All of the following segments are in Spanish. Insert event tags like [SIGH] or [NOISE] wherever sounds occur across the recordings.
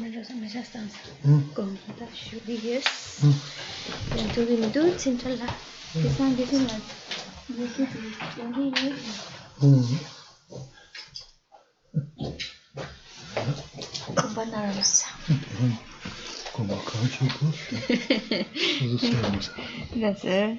Generosa Mesa Stanza. Con Tashu Díez. Tanto de Midu, Cintrala. Que están diciendo. Compañeros. Como acá, chicos. Gracias.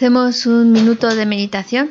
Hacemos un minuto de meditación.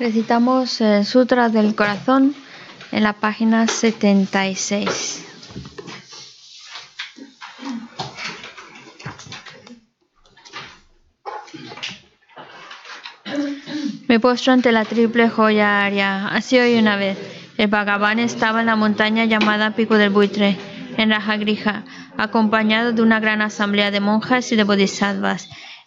Recitamos el Sutra del Corazón en la página 76. Me postro ante la triple joya aria. Así hoy una vez. El Bhagavan estaba en la montaña llamada Pico del Buitre, en Rajagrija, acompañado de una gran asamblea de monjas y de bodhisattvas.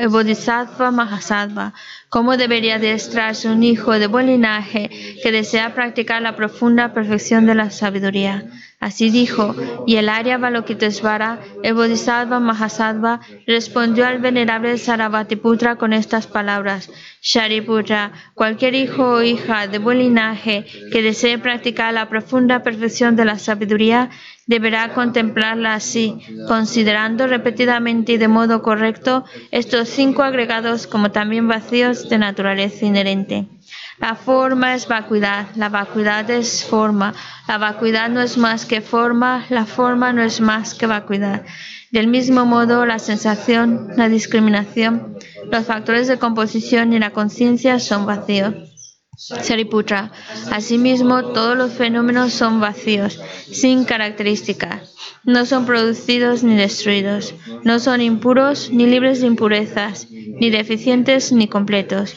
el Bodhisattva Mahasattva, cómo debería adiestrarse un hijo de buen linaje que desea practicar la profunda perfección de la sabiduría. Así dijo, y el Arya Balokitesvara, el Bodhisattva Mahasattva, respondió al venerable Sarabhatiputra con estas palabras: Shariputra, cualquier hijo o hija de buen linaje que desee practicar la profunda perfección de la sabiduría deberá contemplarla así, considerando repetidamente y de modo correcto estos cinco agregados como también vacíos de naturaleza inherente. La forma es vacuidad, la vacuidad es forma, la vacuidad no es más que forma, la forma no es más que vacuidad. Del mismo modo, la sensación, la discriminación, los factores de composición y la conciencia son vacíos. Sariputra. Asimismo, todos los fenómenos son vacíos, sin características. No son producidos ni destruidos. No son impuros ni libres de impurezas, ni deficientes ni completos.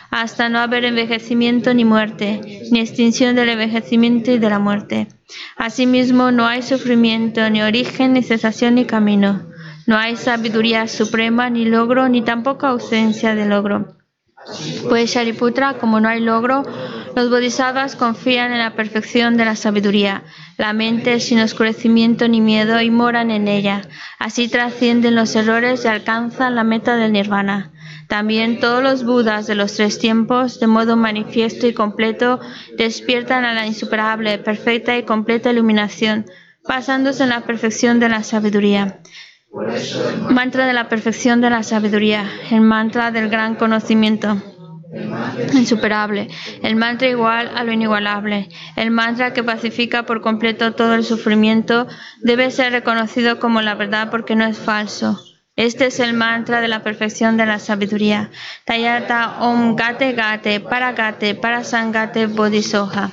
hasta no haber envejecimiento ni muerte, ni extinción del envejecimiento y de la muerte. Asimismo, no hay sufrimiento, ni origen, ni cesación, ni camino. No hay sabiduría suprema, ni logro, ni tampoco ausencia de logro. Pues Shariputra, como no hay logro, los bodhisattvas confían en la perfección de la sabiduría, la mente sin oscurecimiento ni miedo y moran en ella. Así trascienden los errores y alcanzan la meta del nirvana. También todos los budas de los tres tiempos, de modo manifiesto y completo, despiertan a la insuperable, perfecta y completa iluminación, basándose en la perfección de la sabiduría. Mantra de la perfección de la sabiduría, el mantra del gran conocimiento insuperable, el mantra igual a lo inigualable, el mantra que pacifica por completo todo el sufrimiento, debe ser reconocido como la verdad porque no es falso. Este es el mantra de la perfección de la sabiduría. Tayata Om Gate Gate Para Gate Para Sangate Bodhisoha.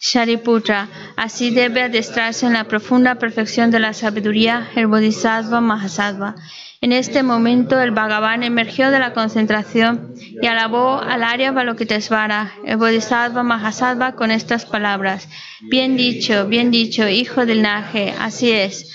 Shariputra, así debe adestrarse en la profunda perfección de la sabiduría el Bodhisattva Mahasattva. En este momento el Bhagavan emergió de la concentración y alabó al Arya Balokitesvara, el Bodhisattva Mahasattva, con estas palabras. Bien dicho, bien dicho, hijo del Naje, así es.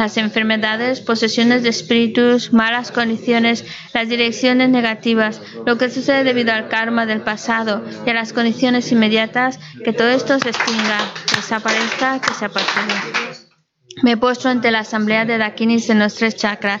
las enfermedades, posesiones de espíritus, malas condiciones, las direcciones negativas, lo que sucede debido al karma del pasado y a las condiciones inmediatas, que todo esto se extinga, desaparezca, que se apague. Me postro ante la asamblea de Dakinis en los tres chakras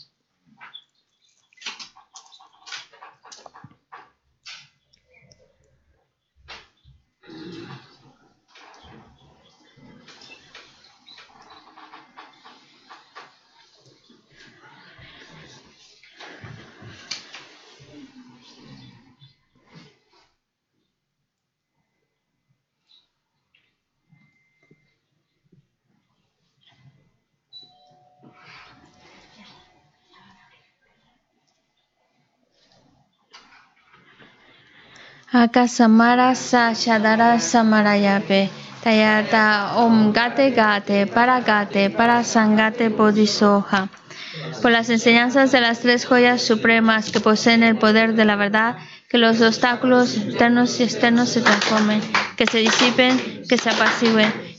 Akasamara Sashadara Samarayape. Tayata Om Gate Gate Para Gate Para Sangate Bodhisoha. Por las enseñanzas de las tres joyas supremas que poseen el poder de la verdad, que los obstáculos internos y externos se transformen, que se disipen, que se apacigüen,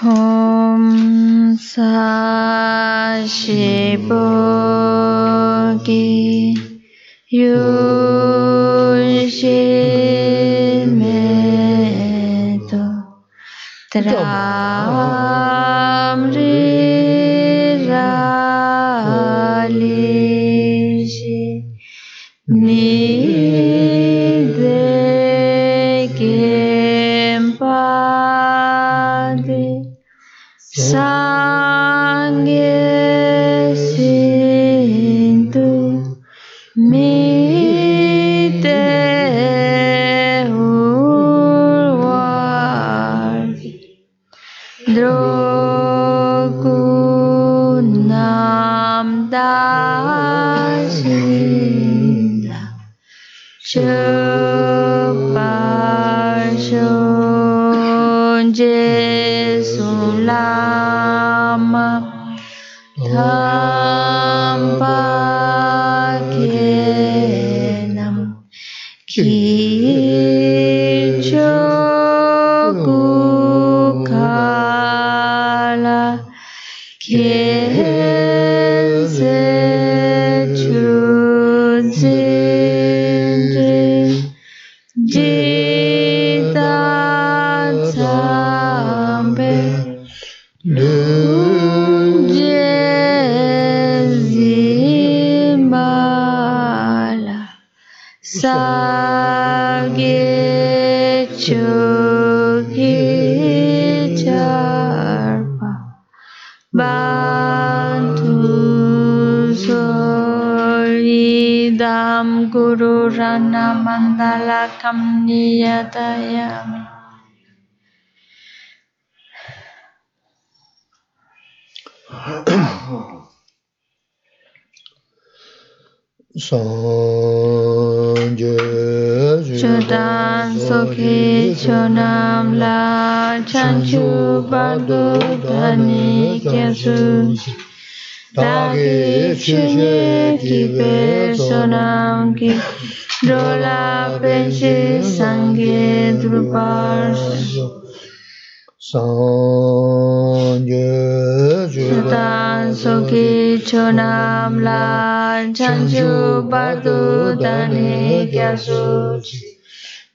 홈사시보기 윤심에도 드람리 Pedro. Pedro. Purana Mandala Kamniyatayami. [COUGHS] Chudan Sokhi Chonam La Chanchu Bhagdo Dhani Kyasu Dagi Chuje Kipe Sonam Kipe Dolabeci Sangye Druparshu Sangye Sutan Sukhi Chonam Lan Chanchu Bardu Dani Gyasuchi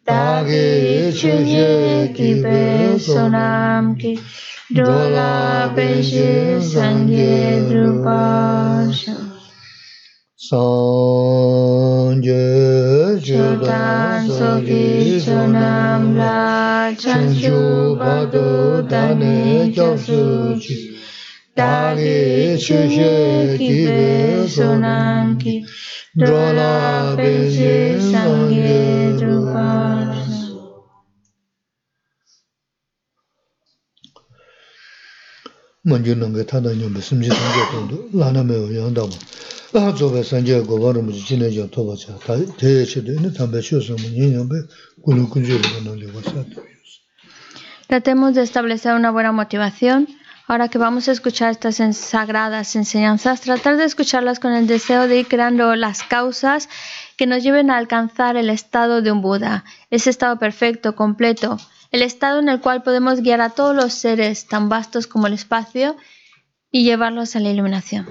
Dagi Chuje Kibe Sonam Ki Dolabeci Sangye Druparshu Sangye dan so ki cho nam la chan chu ba do da ne cho su chi da ge chu she ki. Be so nam ki do la be she Tratemos de establecer una buena motivación. Ahora que vamos a escuchar estas sagradas enseñanzas, tratar de escucharlas con el deseo de ir creando las causas que nos lleven a alcanzar el estado de un Buda, ese estado perfecto, completo, el estado en el cual podemos guiar a todos los seres tan vastos como el espacio y llevarlos a la iluminación.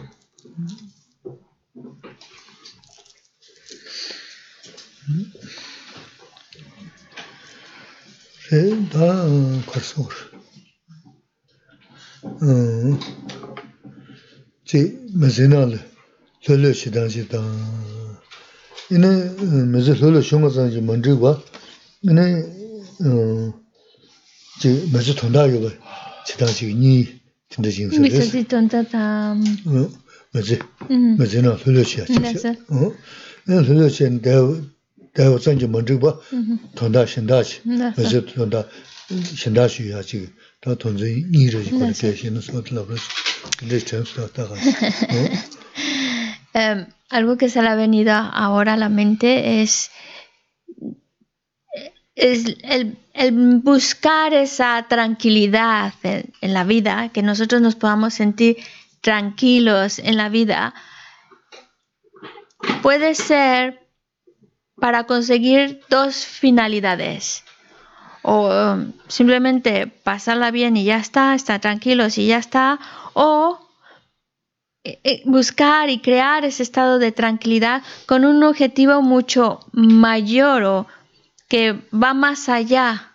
[LAUGHS] Algo que se le ha venido ahora a la mente es, es el, buscar esa tranquilidad en, en, la vida, que nosotros nos podamos sentir tranquilos en la vida, puede ser para conseguir dos finalidades. O um, simplemente pasarla bien y ya está, estar tranquilos y ya está. O eh, eh, buscar y crear ese estado de tranquilidad con un objetivo mucho mayor o que va más allá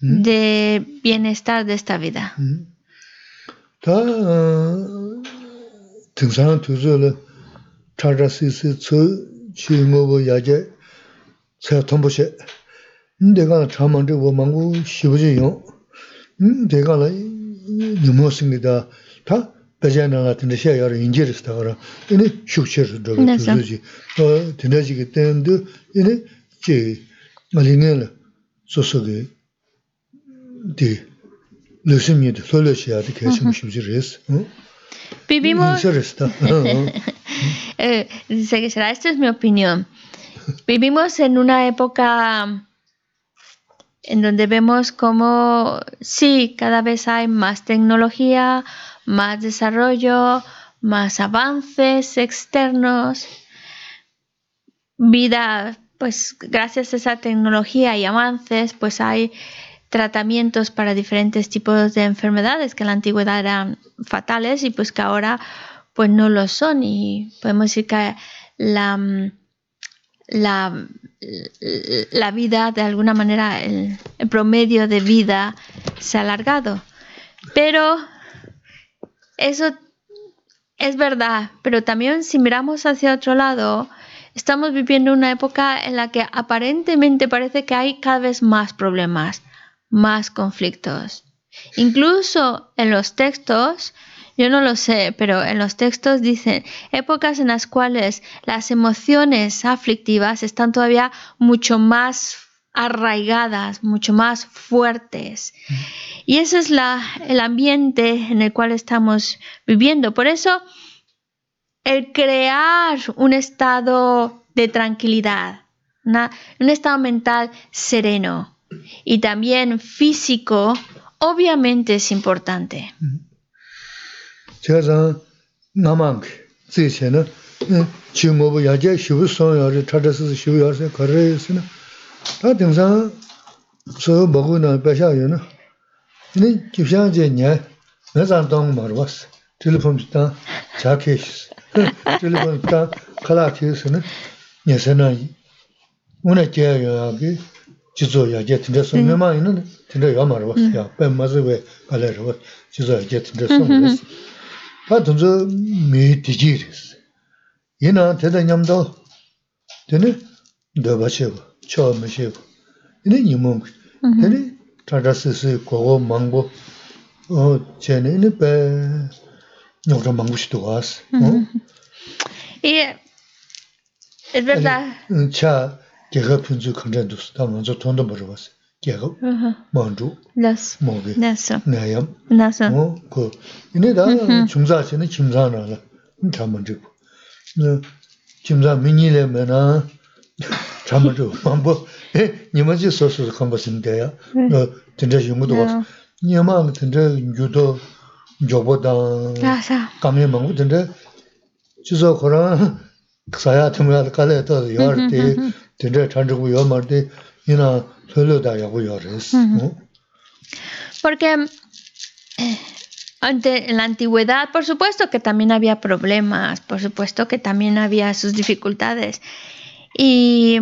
mm. de bienestar de esta vida. Ta tingsan tu zo le chara si si tsu chi ngo bo ya je sa tombo she. Nde ga cha man de wo mang gu shi bu ji yong. Nde ga la ni mo sing ge da ta ba ja na la tin de she ya ro inje ris ta ga ra. Ini shuk che ro do tu zo ji. Ta tin de ji ge ten de ini ji chi mali nga la so so ge di ya je ris Vivimos. eh, dice que será, esta es mi opinión. Vivimos en una época en donde vemos como sí, cada vez hay más tecnología, más desarrollo, más avances externos, vida, pues gracias a esa tecnología y avances, pues hay tratamientos para diferentes tipos de enfermedades que en la antigüedad eran fatales y pues que ahora pues no lo son. Y podemos decir que la, la, la vida de alguna manera el, promedio de vida se ha alargado. Pero eso es verdad pero también si miramos hacia otro lado estamos viviendo una época en la que aparentemente parece que hay cada vez más problemas más conflictos. Incluso en los textos, yo no lo sé, pero en los textos dicen épocas en las cuales las emociones aflictivas están todavía mucho más arraigadas, mucho más fuertes. Y ese es la, el ambiente en el cual estamos viviendo. Por eso, el crear un estado de tranquilidad, un estado mental sereno, y también físico, obviamente es importante. 일본 다 칼라티스는 예선은 오늘 제야기 지조야 제 진짜 소매만 있는 진짜 야 말어 야 빼마즈 왜 갈래로 지조야 제 진짜 소매 다 던저 미 디지리스 얘나 대단냠도 되네 더바셔 처음이셔 이네 니몽 되네 타다스스 고고 망고 어 제네는 빼 nyokra mangu shido waas. Iye, mm-hmm. oh? ibirda. E, e, mm, cha gyaga punzu kanzhan dus, ta manzo tondo maro waas. Gyaga, manzu, mm-hmm. mogi, nayam. Naso. Oh, ko, ine da mm-hmm. chungza chini kimza nala, mm, cha manzigo. Kimza mingi le mena, cha manzigo, [LAUGHS] mambo, eh, nima chi sosu kamba simdaya, tenja yungu do waas. Nima tenja yudo, jobo dan, kami mangu tindra, chizo koran, saya tumya kale to yar te, Porque eh, en la antigüedad, por supuesto que también había problemas, por supuesto que también había sus dificultades. Y,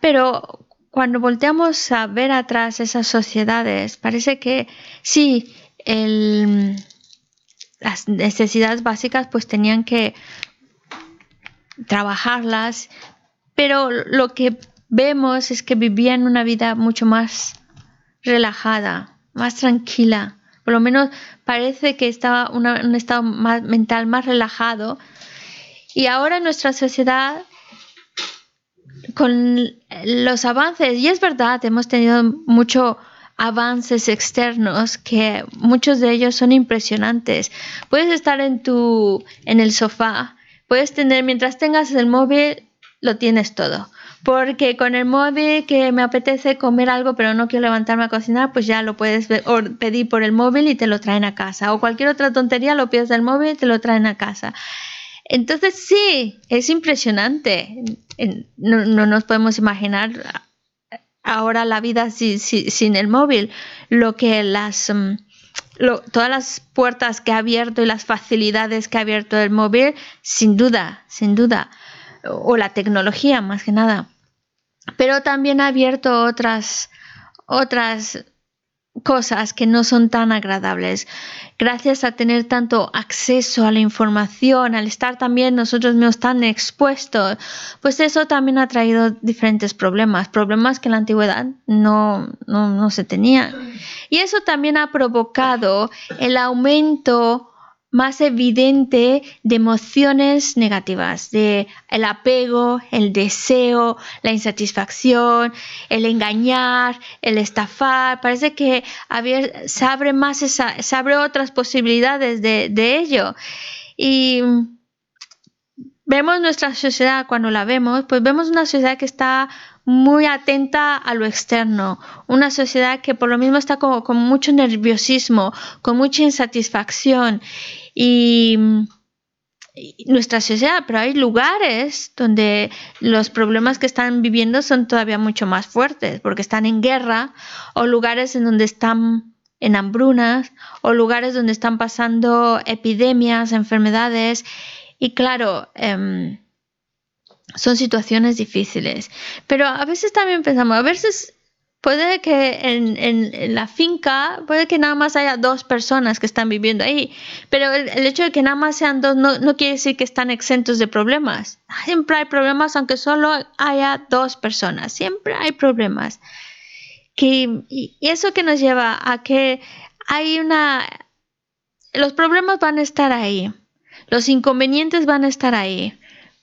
pero cuando volteamos a ver atrás esas sociedades, parece que sí, las necesidades básicas pues tenían que trabajarlas, pero lo que vemos es que vivían una vida mucho más relajada, más tranquila. Por lo menos parece que estaba en un estado más, mental más relajado. Y ahora nuestra sociedad, con los avances, y es verdad, hemos tenido mucho avances externos que muchos de ellos son impresionantes. Puedes estar en tu en el sofá, puedes tener mientras tengas el móvil lo tienes todo. Porque con el móvil que me apetece comer algo pero no quiero levantarme a cocinar, pues ya lo puedes pedir por el móvil y te lo traen a casa. O cualquier otra tontería lo pides del móvil y te lo traen a casa. Entonces sí, es impresionante. No, no nos podemos imaginar ahora la vida sin el móvil, lo que las... Mm, todas las puertas que ha abierto y las facilidades que ha abierto el móvil, sin duda, sin duda, o la tecnología más que nada. Pero también ha abierto otras, otras cosas que no son tan agradables. Gracias a tener tanto acceso a la información, al estar también nosotros mismos tan expuestos, pues eso también ha traído diferentes problemas, problemas que en la antigüedad no, no, no se tenían. Y eso también ha provocado el aumento más evidente de emociones negativas, de el apego, el deseo, la insatisfacción, el engañar, el estafar. Parece que se abre más se abre otras posibilidades de, de ello. Y vemos nuestra sociedad cuando la vemos, pues vemos una sociedad que está muy atenta a lo externo, una sociedad que por lo mismo está con mucho nerviosismo, con mucha insatisfacción. Y, nuestra sociedad, pero hay lugares donde los problemas que están viviendo son todavía mucho más fuertes, porque están en guerra, o lugares en donde están en hambrunas, o lugares donde están pasando epidemias, enfermedades, y claro, em, son situaciones difíciles. Pero a veces también pensamos, a veces puede que en, la finca, puede que nada más haya dos personas que están viviendo ahí, pero el, hecho de que nada más sean dos no, no, quiere decir que están exentos de problemas. Siempre hay problemas aunque solo haya dos personas, siempre hay problemas. Que, y eso que nos lleva a que hay una... Los problemas van a estar ahí, los inconvenientes van a estar ahí,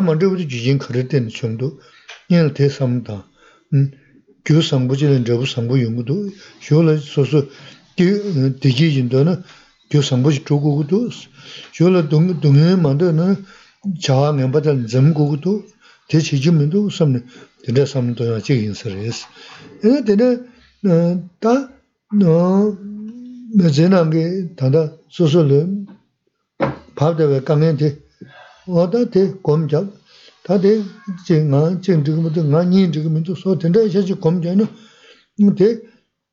만 저부터 지진 그럴 때는 정도 얘는 대삼다 음 교상 부지는 저부 상부 연구도 쇼를 소소 그 대기진도는 교상 부지 조고도 쇼를 동 동에 만드는 자와 멤버들 점고도 대치지면도 섬네 근데 섬도 아직 인설했어 얘는 되네 어다너 mē zhē nāngi tāndā sūsū lū pāpdawē kāngiñ tē, wā tā tē gōm chāp, tā tē jī ngā jīng chīg mū tō, ngā nyīng chīg mū tō, sō tēndā yā chī gōm chāy nō, tē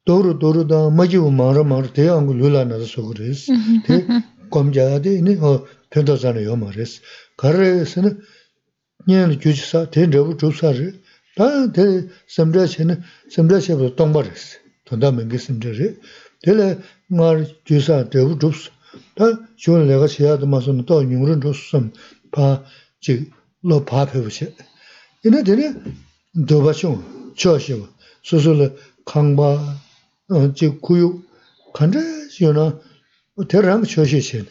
dōru dōru dā mā jī wū mā rā mā rā tē āngu lū lā nā rā sō gu rēs, tē gōm chāy tē inī hō pēndā sā nā yō mā rēs, kā rā sā nā nyēng lū chū chī sā, tē rā wū chūp sā rē, tā tē samdhā chē nā, samdhā chē pā tōng bā rēs, tōndā mēngi samdhā rē, res, tonda mengi samdra re, te le nga gyuji sa, nrabu zhub sa, ta shiwa lega che ya dama so na, to nyungrun zhub sam, 파 지, 로 파페부시. 이네 되네 도바숑 초시 소소르 강바 어, 지 구유 간제 시나 대랑 초시시.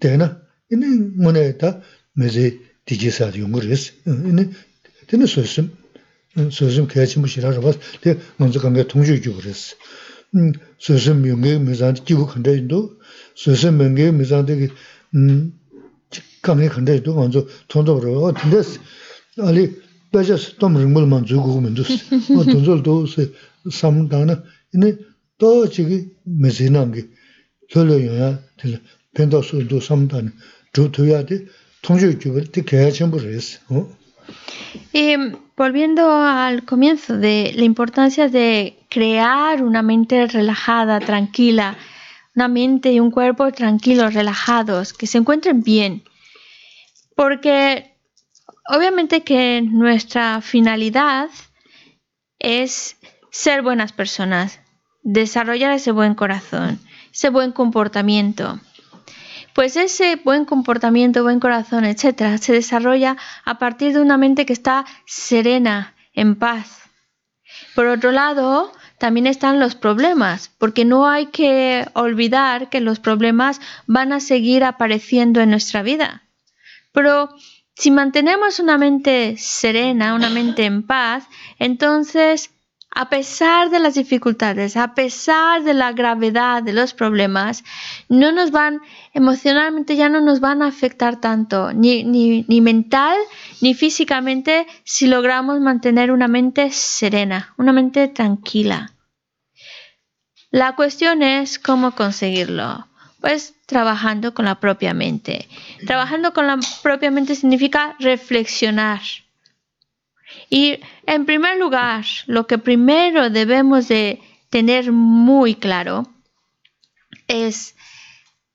되나? 이네 뭐네다 메제 디지사 용거스. 이네 되네 소심. 소심 개치 무시라서 봐. 대 먼저 간게 통주 주고 그랬어. 음, 소심 용게 메자 기부 간데도 소심 명게 메자 되게 음 강에 근데 또 먼저 돈도 그러고 근데 아니 배져서 또 물물만 주고 오면 됐어. 뭐 돈도 삼다나 이네 또 지기 메시난 게 결론이야. 될 펜더스도 삼다나 주도야 돼. 통주 주을 때 개야 전부 했어. 어? Eh, volviendo al comienzo de la importancia de crear una mente relajada, tranquila, una mente y un cuerpo tranquilos, relajados, que se encuentren bien. Porque obviamente que nuestra finalidad es ser buenas personas, desarrollar ese buen corazón, ese buen comportamiento. Pues ese buen comportamiento, buen corazón, etcétera, se desarrolla a partir de una mente que está serena, en paz. Por otro lado, también están los problemas, porque no hay que olvidar que los problemas van a seguir apareciendo en nuestra vida. Pero si mantenemos una mente serena, una mente en paz, entonces, a pesar de las dificultades, a pesar de la gravedad de los problemas, no nos van, emocionalmente ya no nos van a afectar tanto, ni, ni, ni mental ni físicamente, si logramos mantener una mente serena, una mente tranquila. La cuestión es cómo conseguirlo. Pues trabajando con la propia mente. Trabajando con la propia mente significa reflexionar. Y en primer lugar, lo que primero debemos de tener muy claro es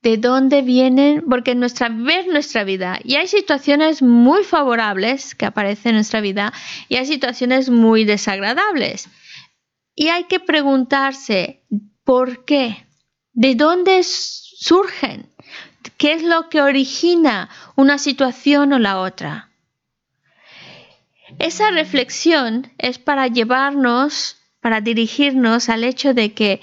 de dónde vienen, porque nuestra, ver nuestra vida, y hay situaciones muy favorables que aparecen en nuestra vida, y hay situaciones muy desagradables. Y hay que preguntarse, ¿por qué? ¿De dónde surgen? ¿Qué es lo que origina una situación o la otra? Esa reflexión es para llevarnos, para dirigirnos al hecho de que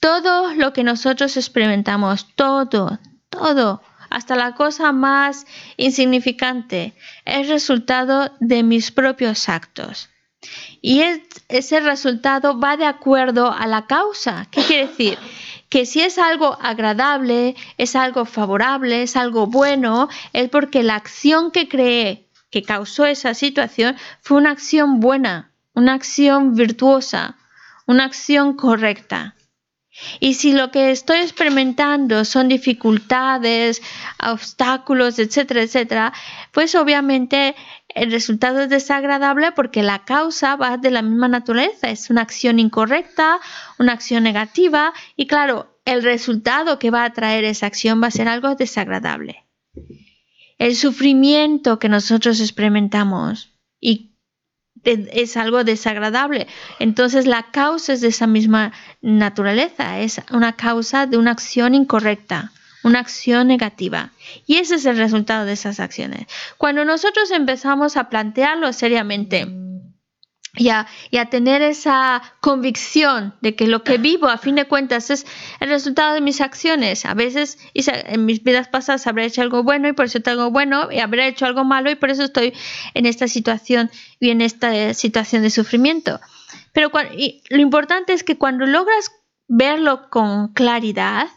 todo lo que nosotros experimentamos, todo, todo, hasta la cosa más insignificante, es resultado de mis propios actos. Y ese resultado va de acuerdo a la causa. ¿Qué quiere decir? Que si es algo agradable, es algo favorable, es algo bueno, es porque la acción que creé, que causó esa situación, fue una acción buena, una acción virtuosa, una acción correcta. Y si lo que estoy experimentando son dificultades, obstáculos, etcétera, etcétera, pues obviamente el resultado es desagradable porque la causa va de la misma naturaleza, es una acción incorrecta, una acción negativa y claro, el resultado que va a traer esa acción va a ser algo desagradable. El sufrimiento que nosotros experimentamos y es algo desagradable. Entonces la causa es de esa misma naturaleza, es una causa de una acción incorrecta una acción negativa. Y ese es el resultado de esas acciones. Cuando nosotros empezamos a plantearlo seriamente, y a, tener esa convicción de que lo que vivo a fin de cuentas es el resultado de mis acciones. A veces en mis vidas pasadas habré hecho algo bueno y por eso tengo bueno y habré hecho algo malo y por eso estoy en esta situación y en esta situación de sufrimiento. Pero lo importante es que cuando logras verlo con claridad,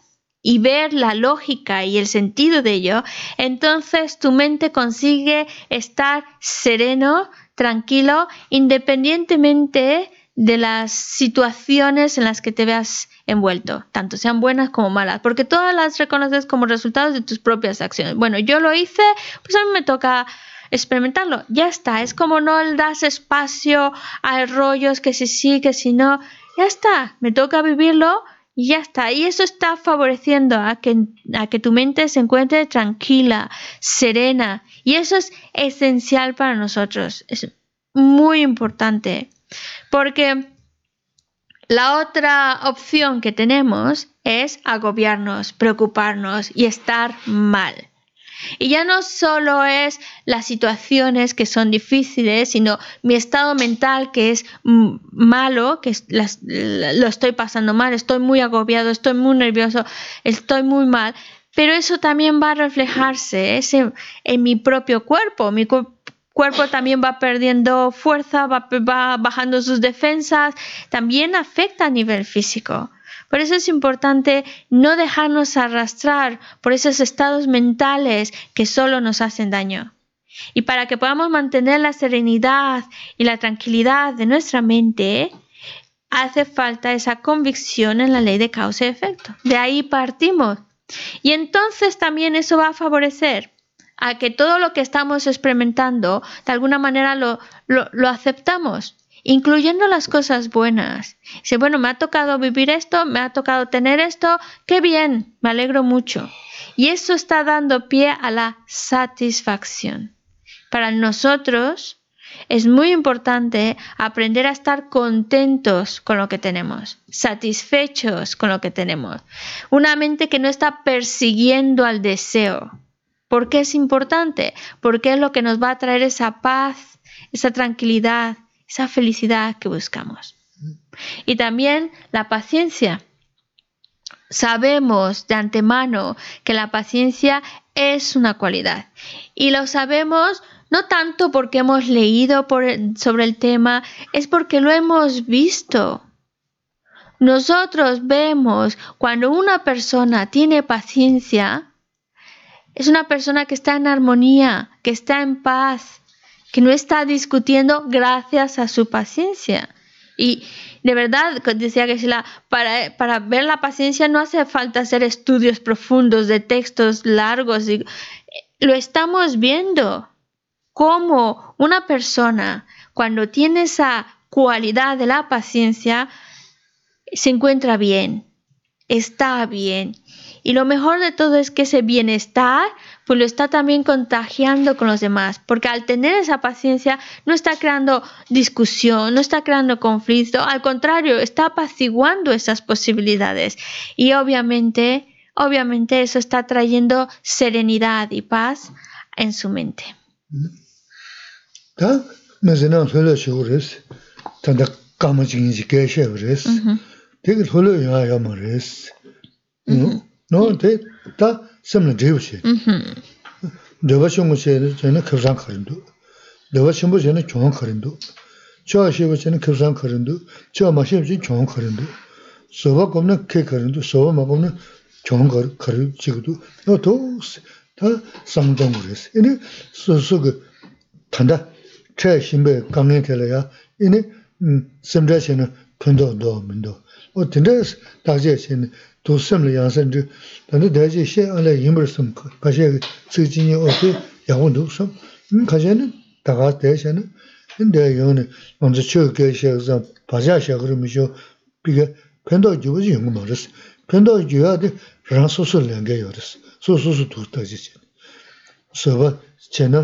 y ver la lógica y el sentido de ello, entonces tu mente consigue estar sereno, tranquilo, independientemente de las situaciones en las que te veas envuelto, tanto sean buenas como malas, porque todas las reconoces como resultados de tus propias acciones. Bueno, yo lo hice, pues a mí me toca experimentarlo, ya está, es como no das espacio a rollos que si sí, que si no, ya está, me toca vivirlo y ya está. Y eso está favoreciendo a que, a que tu mente se encuentre tranquila, serena. Y eso es esencial para nosotros. Es muy importante. Porque la otra opción que tenemos es agobiarnos, preocuparnos y estar mal. Y ya no solo es las situaciones que son difíciles, sino mi estado mental que es malo, que lo estoy pasando mal, estoy muy agobiado, estoy muy nervioso, estoy muy mal. Pero eso también va a reflejarse en mi propio cuerpo. Mi cuerpo también va perdiendo fuerza, va bajando sus defensas, también afecta a nivel físico. Por eso es importante no dejarnos arrastrar por esos estados mentales que solo nos hacen daño. Y para que podamos mantener la serenidad y la tranquilidad de nuestra mente, hace falta esa convicción en la ley de causa y efecto. De ahí partimos. Y entonces también eso va a favorecer a que todo lo que estamos experimentando, de alguna manera lo, lo, aceptamos incluyendo las cosas buenas. Dice, bueno, me ha tocado vivir esto, me ha tocado tener esto, qué bien, me alegro mucho. Y eso está dando pie a la satisfacción. Para nosotros es muy importante aprender a estar contentos con lo que tenemos, satisfechos con lo que tenemos. Una mente que no está persiguiendo al deseo. ¿Por qué es importante? Porque es lo que nos va a traer esa paz, esa tranquilidad, esa felicidad que buscamos. Y también la paciencia. Sabemos de antemano que la paciencia es una cualidad y lo sabemos no tanto porque hemos leído sobre el tema, es porque lo hemos visto. Nosotros vemos cuando una persona tiene paciencia, es una persona que está en armonía, que está en paz, que no está discutiendo gracias a su paciencia. Y de verdad, decía que para, para ver la paciencia no hace falta hacer estudios profundos de textos largos. Y, lo estamos viendo. Como una persona, cuando tiene esa cualidad de la paciencia, se encuentra bien, está bien. Y lo mejor de todo es que ese bienestar pues lo está también contagiando con los demás, porque al tener esa paciencia no está creando discusión, no está creando conflicto, al contrario, está apaciguando esas posibilidades. Y obviamente, obviamente eso está trayendo serenidad y paz en su mente. semla drebu she. Mm-hmm. Drebu shungu she zhena kibzang karindu. Drebu shungu zhena kyungan karindu. Chua shebu zhena kibzang karindu. Chua ma shebu zhena kyungan karindu. Soba gomna ke karindu. Soba ma gomna kyungan karindu chigidu. No to ta samdong resi. Ini su su gu tanda chaya shimbe kangen tela ya. Ini mm, semla zhena punto do mundo o tindes daje sin do sem yang sen de dan de daje she ale yimber sum ka she zhe jin ye o de ya won do sum min ka she ne da ga de she ne in de yo ne on ze chö ge she za ba ja she ge mi jo bi ge pendo ju ji yong ma res pendo ju ya de ran su su len ge yo res su su su du da ji she so ba che na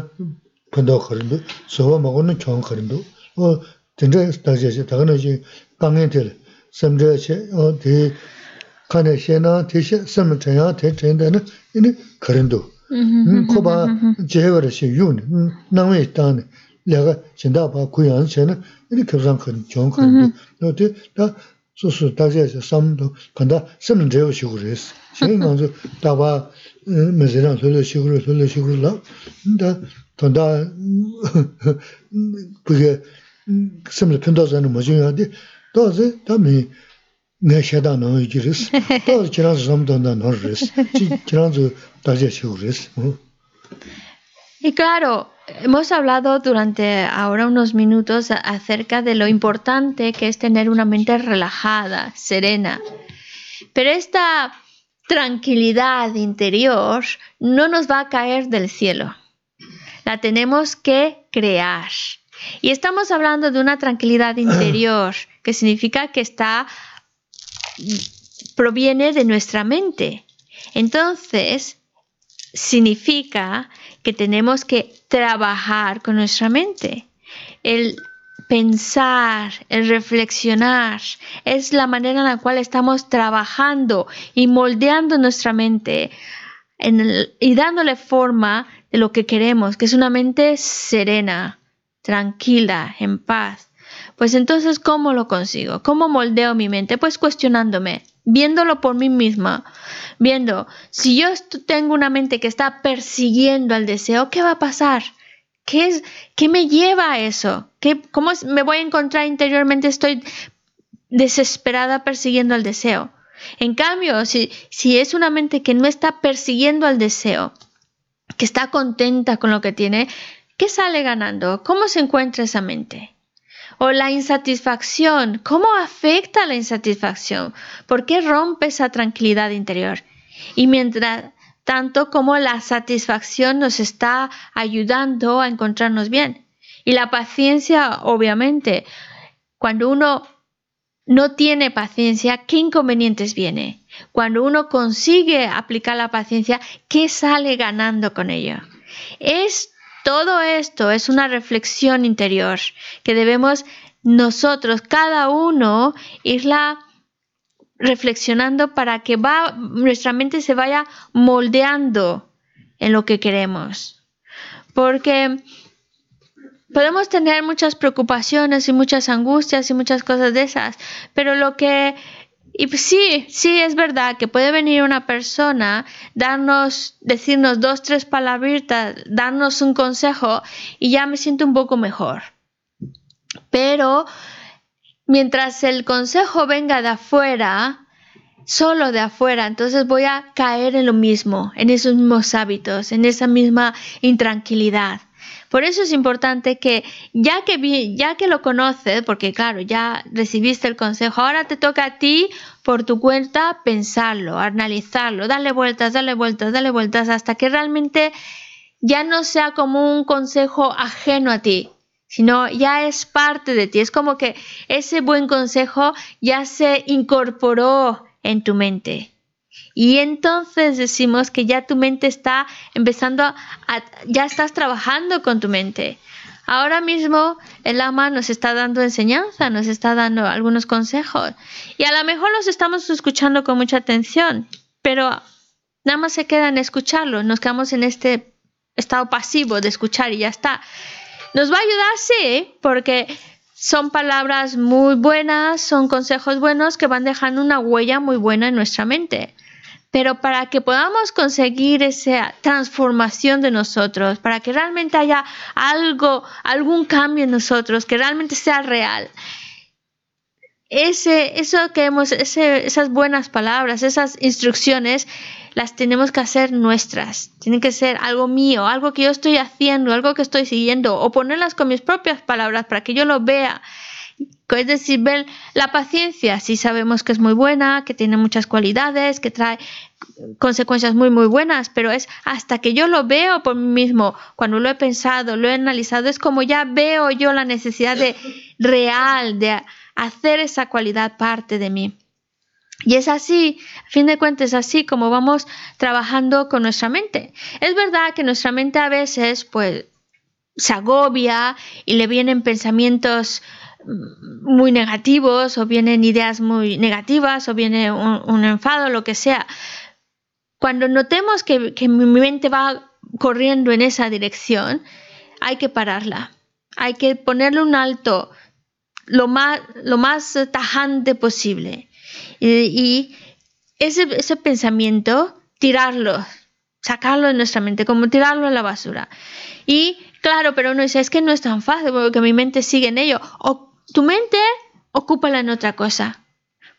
pendo ka rin do so ba ma go ne chong ka rin do o 진짜 다시 다가는 지 강행들 섬저체 어디 칸에 셴나 대시 섬저야 대전되는 이니 그런도 음 코바 제버시 윤 나왜 땅 내가 진다 봐 구현 전에 이니 급상 큰 좋은 큰 너도 다 소소 다시 섬도 간다 섬은 제어 식으로 했어 제일 먼저 다봐 메제랑 소리 식으로 소리 식으로 나 근데 돈다 그게 tā sē tā mī Y claro, hemos hablado durante ahora unos minutos acerca de lo importante que es tener una mente relajada, serena. Pero esta tranquilidad interior no nos va a caer del cielo. La tenemos que crear. Y estamos hablando de una tranquilidad [CLEARS THROAT] interior, que significa que está proviene de nuestra mente. Entonces, significa que tenemos que trabajar con nuestra mente. El pensar, el reflexionar, es la manera en la cual estamos trabajando y moldeando nuestra mente y dándole forma de lo que queremos, que es una mente serena, tranquila, en paz. Pues entonces, ¿cómo lo consigo? ¿Cómo moldeo mi mente? Pues cuestionándome, viéndolo por mí misma, viendo, si yo tengo una mente que está persiguiendo al deseo, ¿qué va a pasar? ¿Qué, es, qué me lleva a eso? ¿Qué, ¿Cómo me voy a encontrar interiormente? Estoy desesperada persiguiendo al deseo. En cambio, si, si es una mente que no está persiguiendo al deseo, que está contenta con lo que tiene, ¿qué sale ganando? ¿Cómo se encuentra esa mente? O la insatisfacción, ¿cómo afecta la insatisfacción? ¿Por qué rompe esa tranquilidad interior? Y mientras tanto como la satisfacción nos está ayudando a encontrarnos bien. Y la paciencia, obviamente, cuando uno no tiene paciencia, ¿qué inconvenientes viene? Cuando uno consigue aplicar la paciencia, ¿qué sale ganando con ello? Es todo esto es una reflexión interior que debemos nosotros, cada uno, irla reflexionando para que va, nuestra mente se vaya moldeando en lo que queremos. Porque podemos tener muchas preocupaciones y muchas angustias y muchas cosas de esas, pero lo que y sí, sí es verdad que puede venir una persona, darnos, decirnos dos, tres palabritas, darnos un consejo y ya me siento un poco mejor. Pero mientras el consejo venga de afuera, solo de afuera, entonces voy a caer en lo mismo, en esos mismos hábitos, en esa misma intranquilidad. Por eso es importante que ya que, ya que lo conoces, porque claro, ya recibiste el consejo, ahora te toca a ti por tu cuenta pensarlo, analizarlo, darle vueltas, darle vueltas, darle vueltas, hasta que realmente ya no sea como un consejo ajeno a ti, sino ya es parte de ti. Es como que ese buen consejo ya se incorporó en tu mente. Y entonces decimos que ya tu mente está empezando a, ya estás trabajando con tu mente. Ahora mismo el ama nos está dando enseñanza, nos está dando algunos consejos. Y a lo mejor los estamos escuchando con mucha atención, pero nada más se queda en escucharlo. Nos quedamos en este estado pasivo de escuchar y ya está. Nos va a ayudar, sí, porque son palabras muy buenas, son consejos buenos que van dejando una huella muy buena en nuestra mente. Pero para que podamos conseguir esa transformación de nosotros, para que realmente haya algo, algún cambio en nosotros, que realmente sea real, ese, eso que hemos, esas buenas palabras, esas instrucciones, las tenemos que hacer nuestras. Tienen que ser algo mío, algo que yo estoy haciendo, algo que estoy siguiendo, o ponerlas con mis propias palabras para que yo lo vea es decir, ver la paciencia, sí sabemos que es muy buena, que tiene muchas cualidades, que trae consecuencias muy, muy buenas, pero es hasta que yo lo veo por mí mismo, cuando lo he pensado, lo he analizado, es como ya veo yo la necesidad de real, de hacer esa cualidad parte de mí. Y es así, a fin de cuentas, así como vamos trabajando con nuestra mente. Es verdad que nuestra mente a veces, pues, se agobia y le vienen pensamientos muy negativos o vienen ideas muy negativas o viene un, enfado, lo que sea. Cuando notemos que, mi mente va corriendo en esa dirección, hay que pararla. Hay que ponerle un alto lo más, lo más tajante posible. Y, ese, ese, pensamiento, tirarlo, sacarlo de nuestra mente, como tirarlo a la basura. Y claro, pero uno dice, es que no es tan fácil porque mi mente sigue en ello. O tu mente ocúpala en otra cosa.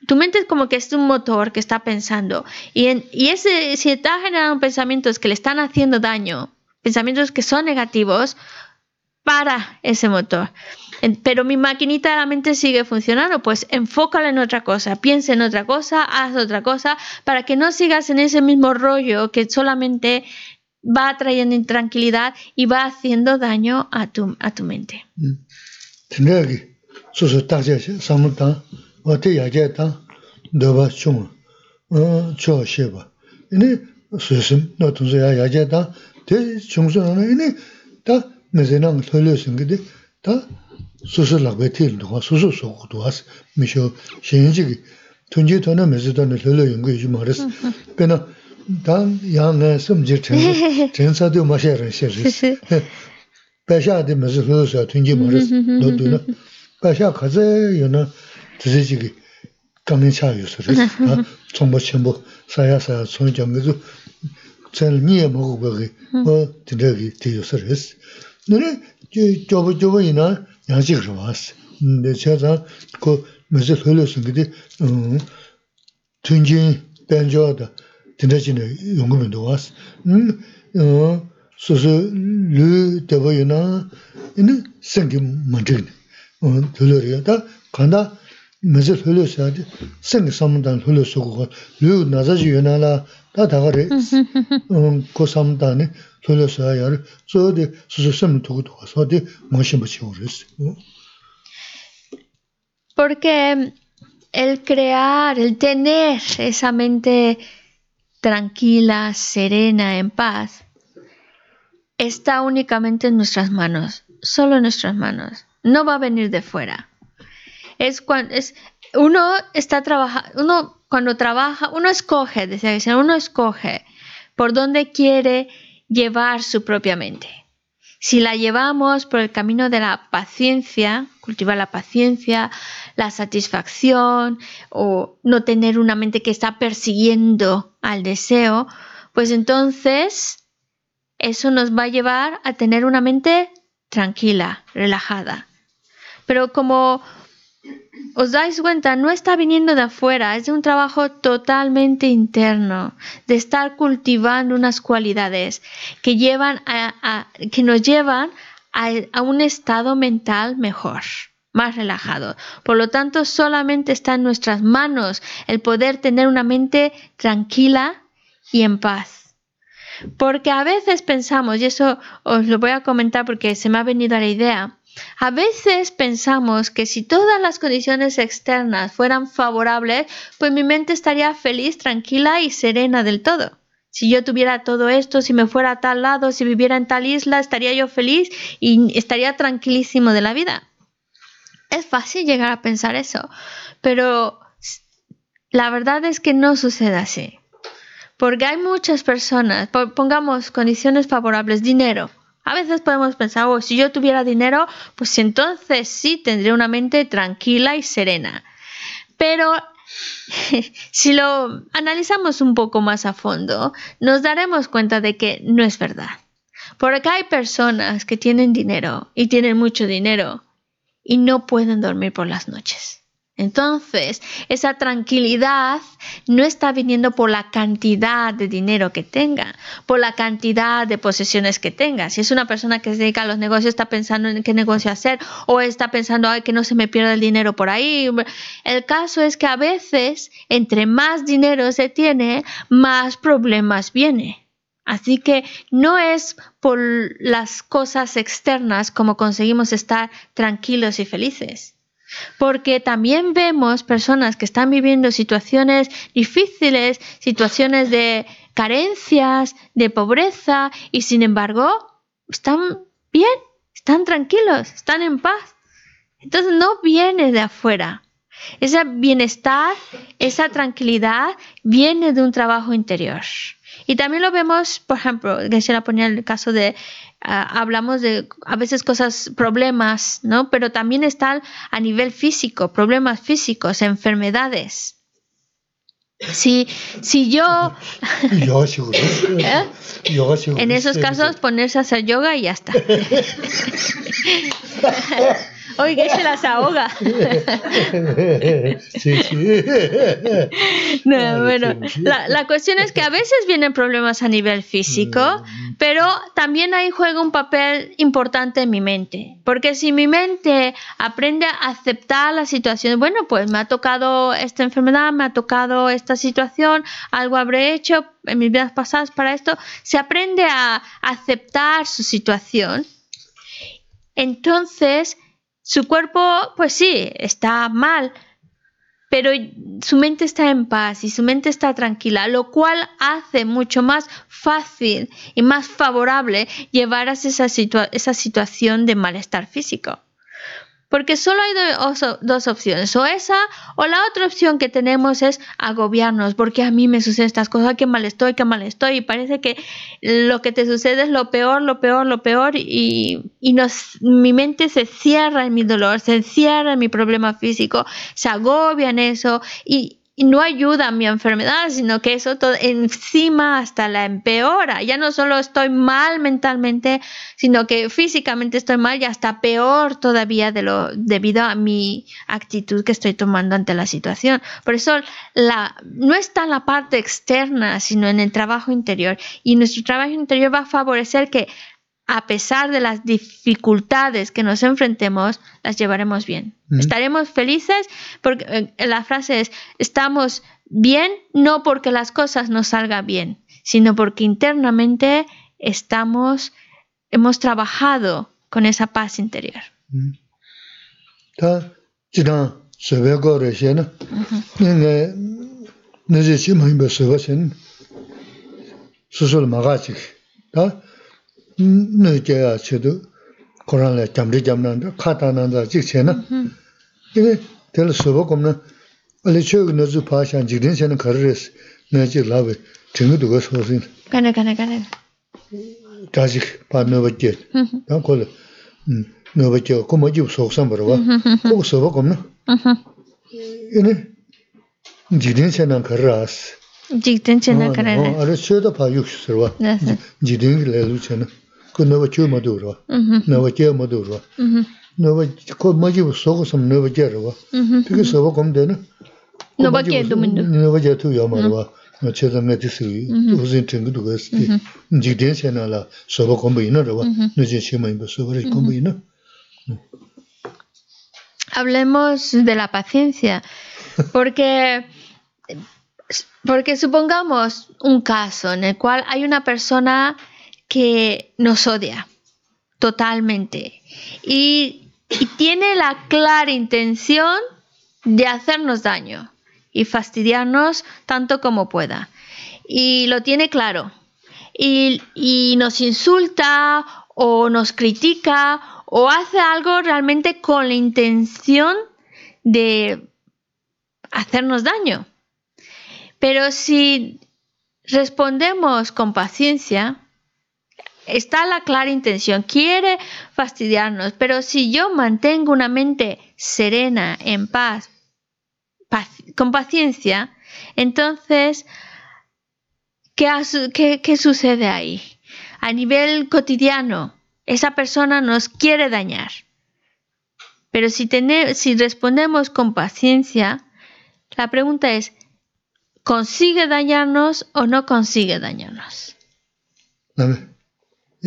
Tu mente es como que es un motor que está pensando. Y, y ese, si está generando pensamientos que le están haciendo daño, pensamientos que son negativos, para ese motor. Pero mi maquinita de la mente sigue funcionando, pues enfócala en otra cosa, piensa en otra cosa, haz otra cosa, para que no sigas en ese mismo rollo que solamente va trayendo intranquilidad y va haciendo daño a tu, a tu mente. Mm. 수수 딱제시 사물당 어때 야제다 너바 좀 어, 저셔봐. 이니 수심 너도서야 야제다 대 중소는 이니 다 내제랑 설려신 게다 다 수수락 베틸도 수수 속도 와서 미쇼 신지기 tunji tona mezi tona lolo yungu yu maris. [LAUGHS] Pena, dan yang nga samji tensa do ma she rin she rin. [LAUGHS] Pesha adi mezi lolo sa tunji maris, [LAUGHS] do do na. 가샤 가제 요나 드지지기 강인차 요소를 아 정보 첨부 사야사 손정에서 제일 니에 먹고 거기 뭐 드르기 뒤요소를 너네 저거 저거 이나 양식으로 왔어 근데 제가 그 무슨 흘렸은 게 음, 튼진 벤저다 드르지는 용금도 왔어 음, 어, 소소 르 대보이나 이는 생기 문제네 [LAUGHS] Porque el crear, el tener esa mente tranquila, serena, en paz, está únicamente en nuestras manos, solo en nuestras manos. No va a venir de fuera. Es cuando es, uno está trabajando, uno cuando trabaja, uno escoge, decía uno escoge por dónde quiere llevar su propia mente. Si la llevamos por el camino de la paciencia, cultivar la paciencia, la satisfacción o no tener una mente que está persiguiendo al deseo, pues entonces eso nos va a llevar a tener una mente tranquila, relajada. Pero como os dais cuenta, no está viniendo de afuera, es de un trabajo totalmente interno, de estar cultivando unas cualidades que, llevan a, que nos llevan a, a un estado mental mejor más relajado. Por lo tanto, solamente está en nuestras manos el poder tener una mente tranquila y en paz. Porque a veces pensamos, y eso os lo voy a comentar porque se me ha venido a la idea, a veces pensamos que si todas las condiciones externas fueran favorables, pues mi mente estaría feliz, tranquila y serena del todo. Si yo tuviera todo esto, si me fuera a tal lado, si viviera en tal isla, estaría yo feliz y estaría tranquilísimo de la vida. Es fácil llegar a pensar eso, pero la verdad es que no sucede así. Porque hay muchas personas, pongamos condiciones favorables, dinero. A veces podemos pensar, oh, si yo tuviera dinero, pues entonces sí tendría una mente tranquila y serena. Pero [LAUGHS] si lo analizamos un poco más a fondo, nos daremos cuenta de que no es verdad. Porque hay personas que tienen dinero y tienen mucho dinero y no pueden dormir por las noches. Entonces, esa tranquilidad no está viniendo por la cantidad de dinero que tenga, por la cantidad de posesiones que tenga. Si es una persona que se dedica a los negocios, está pensando en qué negocio hacer o está pensando, ay, que no se me pierda el dinero por ahí. El caso es que a veces, entre más dinero se tiene, más problemas viene. Así que no es por las cosas externas como conseguimos estar tranquilos y felices porque también vemos personas que están viviendo situaciones difíciles, situaciones de carencias, de pobreza, y sin embargo están bien, están tranquilos, están en paz. Entonces no viene de afuera. Ese bienestar, esa tranquilidad viene de un trabajo interior. Y también lo vemos, por ejemplo, quisiera poner el caso de Ah, hablamos de a veces cosas, problemas, ¿no? Pero también están a nivel físico, problemas físicos, enfermedades. Si, si yo... [LAUGHS] ¿Eh? En esos casos ponerse a hacer yoga y ya está. [LAUGHS] Oiga, se las ahoga. [LAUGHS] Sí, sí. No, bueno, la, la, cuestión es que a veces vienen problemas a nivel físico, mm. pero también ahí juega un papel importante en mi mente. Porque si mi mente aprende a aceptar la situación, bueno, pues me ha tocado esta enfermedad, me ha tocado esta situación, algo habré hecho en mis vidas pasadas para esto, se aprende a aceptar su situación. Entonces, su cuerpo, pues sí, está mal, pero su mente está en paz y su mente está tranquila, lo cual hace mucho más fácil y más favorable llevar a esa, esa situación de malestar físico. Porque solo hay dos opciones, o esa o la otra opción que tenemos es agobiarnos, porque a mí me suceden estas cosas, qué mal estoy, qué mal estoy, y parece que lo que te sucede es lo peor, lo peor, lo peor, y, y nos, mi mente se cierra en mi dolor, se cierra en mi problema físico, se agobia en eso, y, y no ayuda a mi enfermedad, sino que eso todo encima hasta la empeora. Ya no solo estoy mal mentalmente, sino que físicamente estoy mal y hasta peor todavía de lo debido a mi actitud que estoy tomando ante la situación. Por eso la no está en la parte externa, sino en el trabajo interior y nuestro trabajo interior va a favorecer que a pesar de las dificultades que nos enfrentemos, las llevaremos bien. Estaremos felices porque eh, la frase es, estamos bien no porque las cosas nos salgan bien, sino porque internamente estamos, hemos trabajado con esa paz interior. nō jayā chidu Kurāna jamri jamnānda, kātā nānda jik chayana. Ine tēla sūpa kumna, alī chayog nō zu pāshān jikdīn chayana kararēs, nā jik lābi, tīngi dukā sōsīn. Kāna, kāna, kāna. Dājik pā nōba jayā, tā kōla nōba jayā, kumā jīb sōksān barwa, kōk sūpa kumna. Ine jikdīn chayana kararās. Jikdīn chayana kararēs. Alī chayada pā yukshusirwa, jikdīn ki lailu chayana. Tu yamarwa. Cheda nga tisi uzin tingi duga esti. Jidin chenan la saba kombe ina rawa. Nujin shima inba saba kombe ina. hablemos de la paciencia, porque, porque supongamos un caso en el cual hay una persona que nos odia totalmente y, tiene la clara intención de hacernos daño y fastidiarnos tanto como pueda. Y lo tiene claro. Y, nos insulta o nos critica o hace algo realmente con la intención de hacernos daño. Pero si respondemos con paciencia, está la clara intención, quiere fastidiarnos, pero si yo mantengo una mente serena, en paz, con paciencia, entonces, ¿qué, ¿qué sucede ahí? A nivel cotidiano, esa persona nos quiere dañar. Pero si, si respondemos con paciencia, la pregunta es, ¿consigue dañarnos o no consigue dañarnos?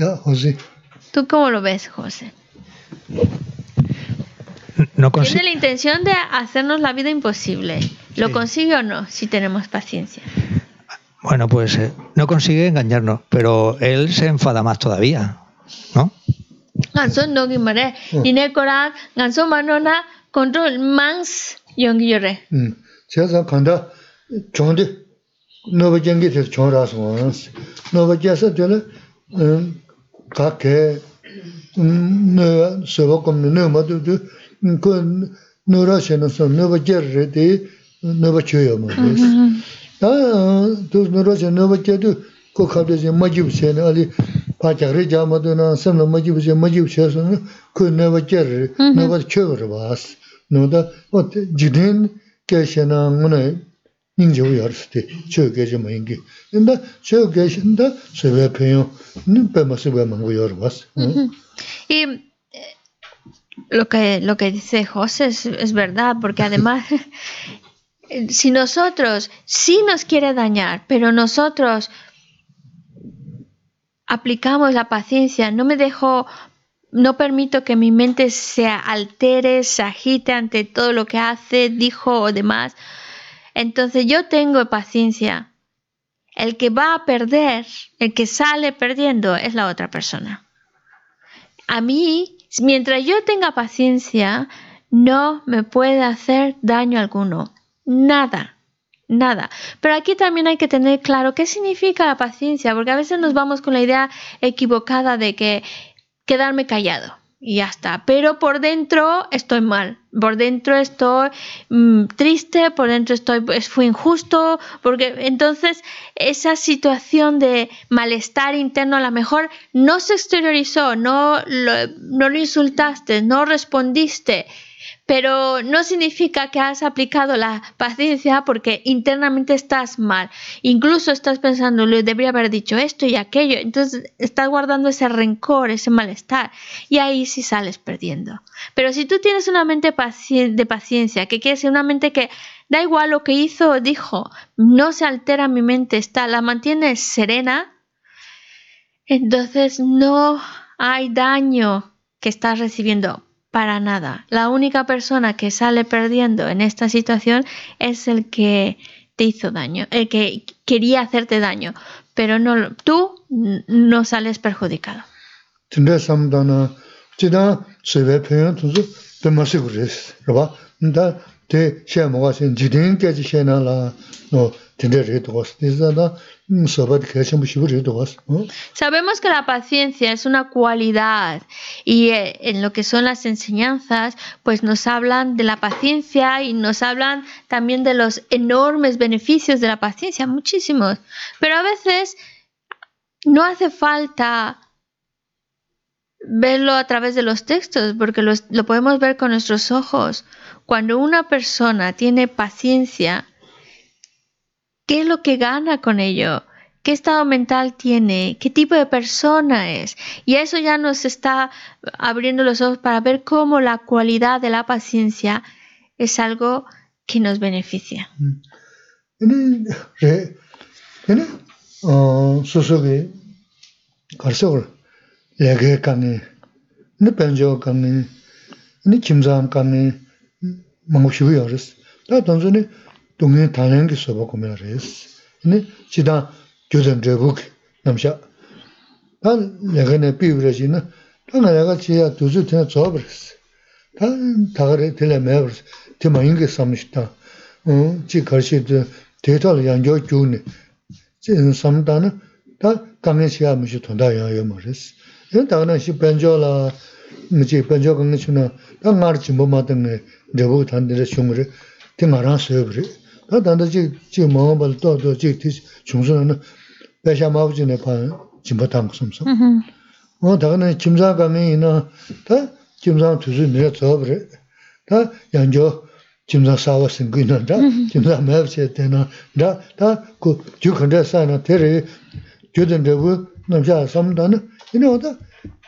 Ya, José. ¿Tú cómo lo ves, José? No Tiene la intención de hacernos la vida imposible. ¿Lo consigue o no si tenemos paciencia? Bueno, pues eh, no consigue engañarnos, pero él se enfada más todavía. ¿no? Ganso nogi mare, ine kora ganso manona control mans yongi yore. Hmm. Chesa kanda chonde noba jengi te chonra so. Noba jasa tele ka ke nö söva komni nö ma du du ko nö ra she no so nö ba ger re de nö ba chö yo ma des ta du nö ra she nö ba ger du ko ka de je ma ji bu she ne ali pa ja re ja ma du na sam na ma ji bu she ma ji bu she so ko nö ba ger re nö ba chö ro bas no da ot jidin ke she na ngne Y lo que, lo que dice José es, es verdad, porque además si nosotros sí nos quiere dañar, pero nosotros aplicamos la paciencia, no me dejo, no permito que mi mente se altere, se agite ante todo lo que hace, dijo o demás. Entonces yo tengo paciencia. El que va a perder, el que sale perdiendo es la otra persona. A mí, mientras yo tenga paciencia, no me puede hacer daño alguno. Nada nada. Pero aquí también hay que tener claro qué significa la paciencia, porque a veces nos vamos con la idea equivocada de que quedarme callado y ya está. Pero por dentro estoy mal, por dentro estoy mm, triste, por dentro estoy, pues, fue injusto, porque entonces esa situación de malestar interno a lo mejor no se exteriorizó, no no lo insultaste, no respondiste pero no significa que has aplicado la paciencia porque internamente estás mal. Incluso estás pensando, le debería haber dicho esto y aquello. Entonces estás guardando ese rencor, ese malestar. Y ahí sí sales perdiendo. Pero si tú tienes una mente de paciencia, que quiere decir una mente que da igual lo que hizo o dijo, no se altera mi mente, está, la mantienes serena, entonces no hay daño que estás recibiendo para nada. La única persona que sale perdiendo en esta situación es el que te hizo daño, el que quería hacerte daño, pero no tú no sales perjudicado. Togas. Sabemos que la paciencia es una cualidad y eh, en lo que son las enseñanzas pues nos hablan de la paciencia y nos hablan también de los enormes beneficios de la paciencia, muchísimos. Pero a veces no hace falta verlo a través de los textos, porque lo podemos ver con nuestros ojos. Cuando una persona tiene paciencia, ¿qué es lo que gana con ello? ¿Qué estado mental tiene? ¿Qué tipo de persona es? Y eso ya nos está abriendo los ojos para ver cómo la cualidad de la paciencia es algo que nos beneficia. 동해 다량기 소바 고메레스 네 지다 교전 저북 남샤 단 내가네 비브레시나 단 내가 지야 두주 테 저버스 단 다가레 들레 매버스 티마인게 삼시다. 음지 거시드 데이터를 연결 교네 지는 삼다는 다 강에 시야 무시 돈다 야요 말레스 이 다가는 시 벤조라. 무지 벤조 강에 다 마르치 뭐 마든 저북 단들의 슝을 티 마랑 소여브리 taga na chimsa kanga ina, ta chimsa tuzu nira tso bari. Ta yanjo chimsa sawa singu ina, ta chimsa maa buchi tena, ta ta ku ju khanda sa na, tere gyudan rebu namsha samdana, 이노다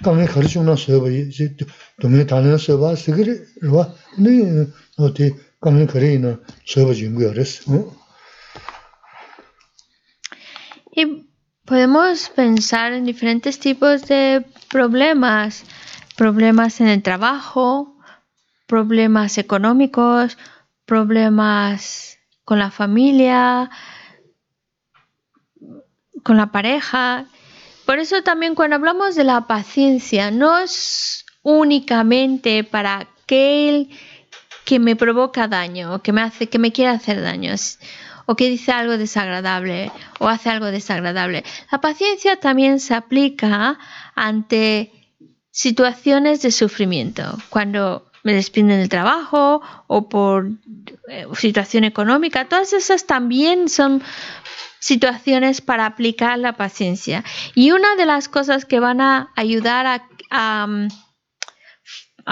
강에 가르치는 서버 이제 도매 다니는 서버 쓰기를 와 네, 어디 강에 거래이나 서버 좀 그랬어. Y podemos pensar en diferentes tipos de problemas, problemas en el trabajo, problemas económicos, problemas con la familia, con la pareja, por eso también cuando hablamos de la paciencia, no es únicamente para aquel que me provoca daño o que me hace, que me quiere hacer daño o que dice algo desagradable o hace algo desagradable. La paciencia también se aplica ante situaciones de sufrimiento, cuando me despiden del trabajo o por eh, situación económica, todas esas también son situaciones para aplicar la paciencia. Y una de las cosas que van a ayudar a, a,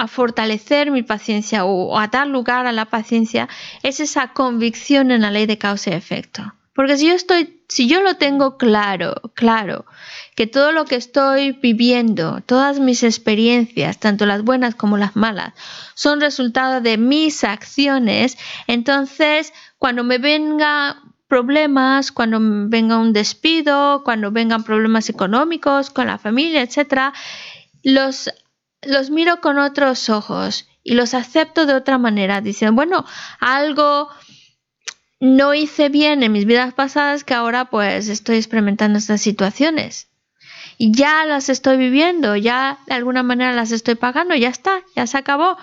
fortalecer mi paciencia o, a dar lugar a la paciencia es esa convicción en la ley de causa y efecto. Porque si yo estoy, si yo lo tengo claro, claro, que todo lo que estoy viviendo, todas mis experiencias, tanto las buenas como las malas, son resultado de mis acciones, entonces cuando me venga problemas, cuando venga un despido, cuando vengan problemas económicos con la familia, etc., los, los miro con otros ojos y los acepto de otra manera. Dicen, bueno, algo no hice bien en mis vidas pasadas que ahora pues estoy experimentando estas situaciones. Y ya las estoy viviendo, ya de alguna manera las estoy pagando, ya está, ya se acabó.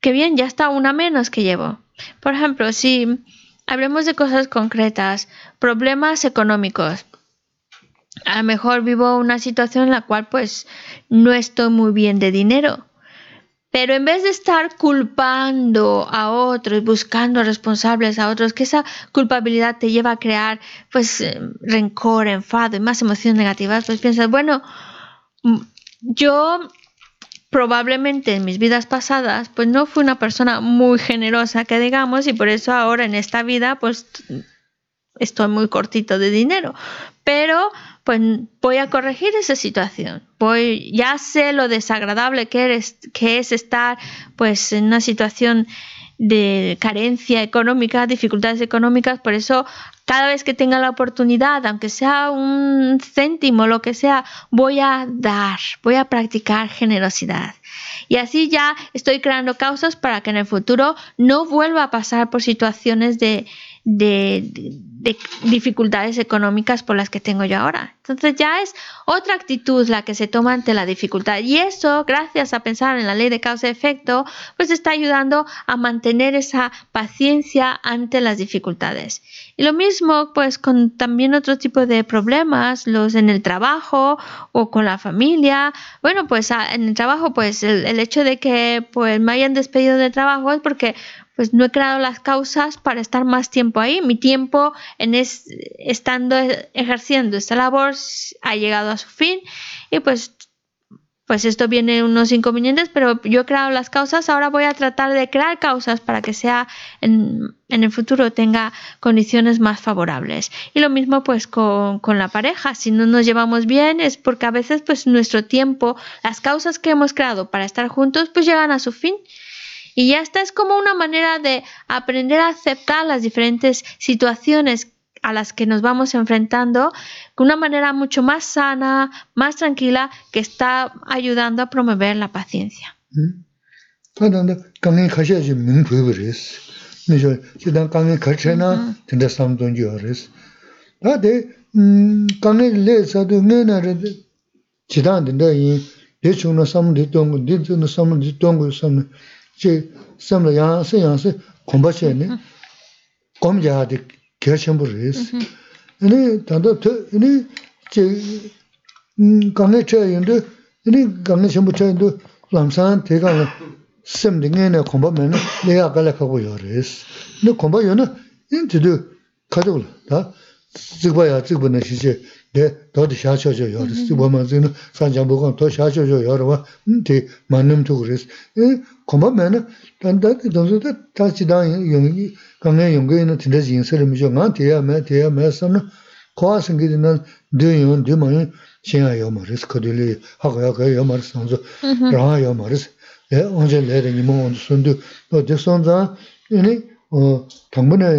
Qué bien, ya está una menos que llevo. Por ejemplo, si Hablemos de cosas concretas, problemas económicos. A lo mejor vivo una situación en la cual pues no estoy muy bien de dinero. Pero en vez de estar culpando a otros, buscando responsables a otros, que esa culpabilidad te lleva a crear pues eh, rencor, enfado y más emociones negativas, pues piensas, bueno, mm, yo probablemente en mis vidas pasadas, pues no fui una persona muy generosa, que digamos, y por eso ahora en esta vida, pues estoy muy cortito de dinero. Pero pues voy a corregir esa situación. Voy, ya sé lo desagradable que, eres, que es estar pues en una situación de carencia económica, dificultades económicas, por eso cada vez que tenga la oportunidad, aunque sea un céntimo, lo que sea, voy a dar, voy a practicar generosidad. Y así ya estoy creando causas para que en el futuro no vuelva a pasar por situaciones de, de, dificultades económicas por las que tengo yo ahora. Entonces ya es otra actitud la que se toma ante la dificultad. Y eso, gracias a pensar en la ley de causa-efecto, pues está ayudando a mantener esa paciencia ante las dificultades. Y lo mismo pues con también otro tipo de problemas, los en el trabajo o con la familia. Bueno, pues en el trabajo pues el, el hecho de que pues me hayan despedido de trabajo es porque pues no he creado las causas para estar más tiempo ahí. Mi tiempo en estando ejerciendo esta labor ha llegado a su fin y pues pues esto viene unos inconvenientes, pero yo he creado las causas, ahora voy a tratar de crear causas para que sea en, en el futuro tenga condiciones más favorables. Y lo mismo pues con, con, la pareja, si no nos llevamos bien es porque a veces pues nuestro tiempo, las causas que hemos creado para estar juntos pues llegan a su fin y ya está, es como una manera de aprender a aceptar las diferentes situaciones a las que nos vamos enfrentando de una manera mucho más sana, más tranquila, que está ayudando a promover la paciencia. 제 삼라 야세 야세 공부체네 공부자디 결심부리스 아니 단도 아니 제 강에 쳐인데 아니 강에 전부 쳐인데 람산 대가 샘딩에네 공부면 내가 갈락하고 요레스 근데 공부요는 인트도 가져올 다 지봐야 지분은 시제 네 더도 샤셔져 요레스 지보면은 산장 보고 더 샤셔져 요러와 인데 만남도 그랬어. 에 kumbha mēne, tāndā kī dōsō tā tā chidā yōngi, kāngā yōngi yōna tindā jīng sari mīchō, ngā tēyā mē, tēyā mē sāmna, kua sāngi dī nā dē yōn, dē mā yōn, shēngā yō mā rīs, kadī lī, hākā yā kā yō mā rīs, sāngzō, mm-hmm. rāngā yō mā rīs, lē, āñchā lē rā yīmō āñchā sōndū, tō dē sōnzā, yōni, tāngbō nā,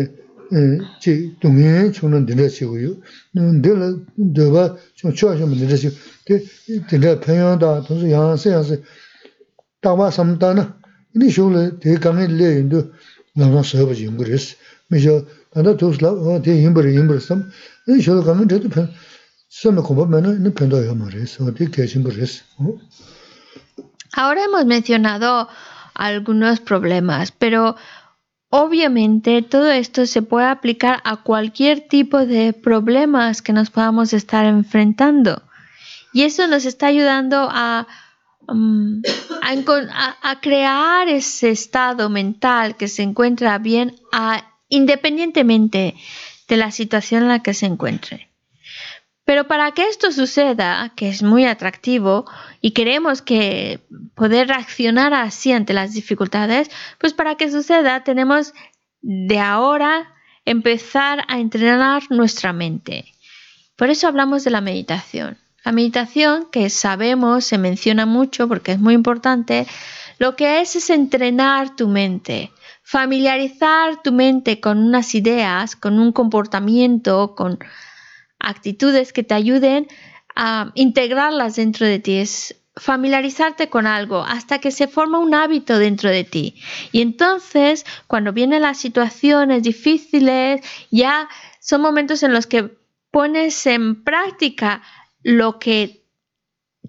chī, dōngyē chōng nā dindā chī gu yō, dē lā, dē bā, chōng chō Ahora hemos mencionado algunos problemas, pero obviamente todo esto se puede aplicar a cualquier tipo de problemas que nos podamos estar enfrentando. Y eso nos está ayudando a Um, a, crear ese estado mental que se encuentra bien independientemente de la situación en la que se encuentre. Pero para que esto suceda, que es muy atractivo y queremos que poder reaccionar así ante las dificultades, pues para que suceda tenemos de ahora empezar a entrenar nuestra mente. Por eso hablamos de la meditación. La meditación, que sabemos, se menciona mucho porque es muy importante, lo que es es entrenar tu mente, familiarizar tu mente con unas ideas, con un comportamiento, con actitudes que te ayuden a integrarlas dentro de ti. Es familiarizarte con algo hasta que se forma un hábito dentro de ti. Y entonces, cuando vienen las situaciones difíciles, ya son momentos en los que pones en práctica lo que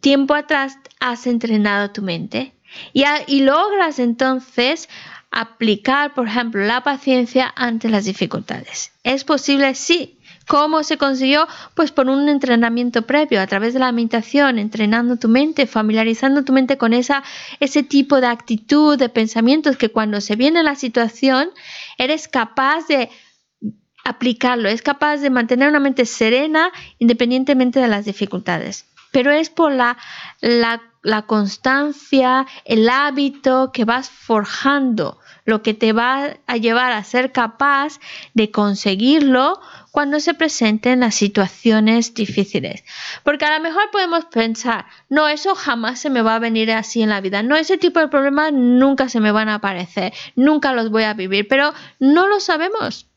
tiempo atrás has entrenado tu mente y, logras entonces aplicar, por ejemplo, la paciencia ante las dificultades. ¿Es posible? Sí. ¿Cómo se consiguió? Pues por un entrenamiento previo, a través de la meditación, entrenando tu mente, familiarizando tu mente con esa, ese tipo de actitud, de pensamientos que cuando se viene la situación, eres capaz de aplicarlo, es capaz de mantener una mente serena independientemente de las dificultades. Pero es por la, la, constancia, el hábito que vas forjando, lo que te va a llevar a ser capaz de conseguirlo cuando se presenten las situaciones difíciles. Porque a lo mejor podemos pensar, no, eso jamás se me va a venir así en la vida, no, ese tipo de problemas nunca se me van a aparecer, nunca los voy a vivir, pero no lo sabemos.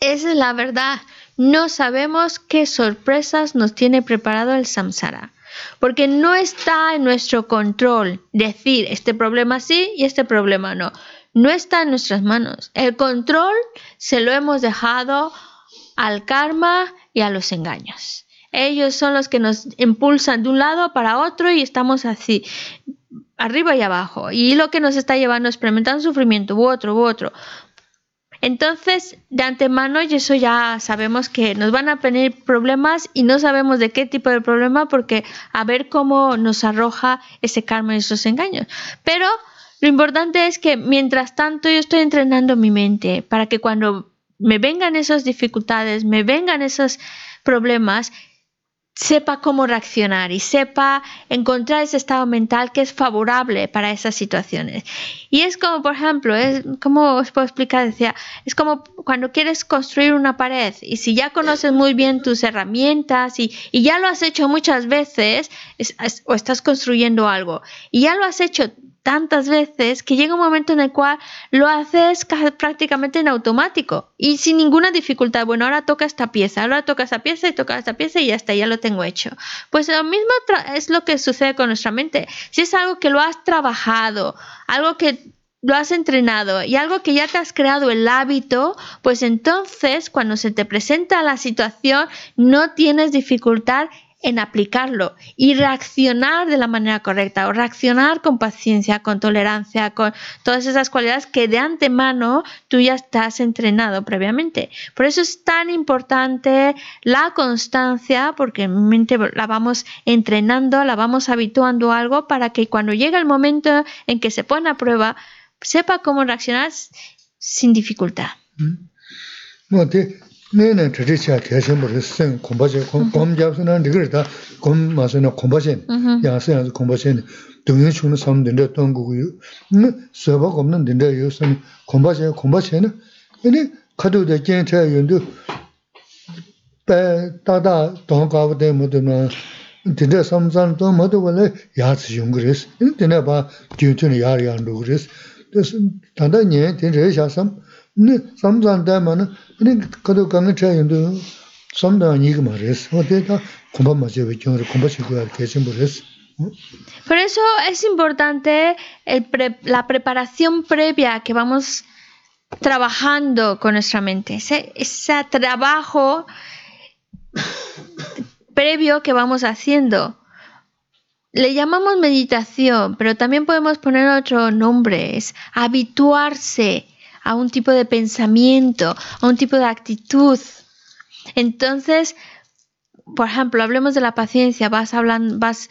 Esa es la verdad. No sabemos qué sorpresas nos tiene preparado el samsara. Porque no está en nuestro control decir este problema sí y este problema no. no está en nuestras manos. El control se lo hemos dejado al karma y a los engaños. Ellos son los que nos impulsan de un lado para otro y estamos así, arriba y abajo. Y lo que nos está llevando a experimentar un sufrimiento u otro u otro. Entonces, de antemano, y eso ya sabemos que nos van a venir problemas y no sabemos de qué tipo de problema porque a ver cómo nos arroja ese karma y esos engaños. Pero lo importante es que mientras tanto yo estoy entrenando mi mente para que cuando me vengan esas dificultades, me vengan esos problemas, sepa cómo reaccionar y sepa encontrar ese estado mental que es favorable para esas situaciones. Y es como, por ejemplo, es como os puedo explicar, decía, es como cuando quieres construir una pared y si ya conoces muy bien tus herramientas y, y ya lo has hecho muchas veces o estás construyendo algo y ya lo has hecho tantas veces que llega un momento en el cual lo haces prácticamente en automático y sin ninguna dificultad. Bueno, ahora toca esta pieza, ahora toca esta pieza y toca esta pieza y ya está, ya lo tengo hecho. Pues lo mismo es lo que sucede con nuestra mente. Si es algo que lo has trabajado, algo que lo has entrenado y algo que ya te has creado el hábito, pues entonces cuando se te presenta la situación no tienes dificultad en aplicarlo y reaccionar de la manera correcta o reaccionar con paciencia, con tolerancia, con todas esas cualidades que de antemano tú ya estás entrenado previamente. Por eso es tan importante la constancia, porque mente la vamos entrenando, la vamos habituando a algo para que cuando llegue el momento en que se pone a prueba, sepa cómo reaccionar sin dificultad. 내내 드리차 계심을 쓴 공부제 공부 잡으면 되거든. 공 맞으나 공부제. 야서 야서 공부제. 동네 주는 사람 된데 어떤 거고요. 서버 없는 된데 요선 공부제 공부제는 근데 가도도 괜찮아 연도 배 다다 돈 가고도 못으면 된데 삼산 돈 모두 원래 야스 용그레스. 근데 내가 봐 뒤에 야리안도 그래서 단단히 된데 샤섬 Por eso es importante la preparación previa que vamos trabajando con nuestra mente, ese, ese trabajo previo que vamos haciendo. Le llamamos meditación, pero también podemos poner otro nombre, es habituarse a un tipo de pensamiento, a un tipo de actitud. Entonces, por ejemplo, hablemos de la paciencia, vas hablando, vas,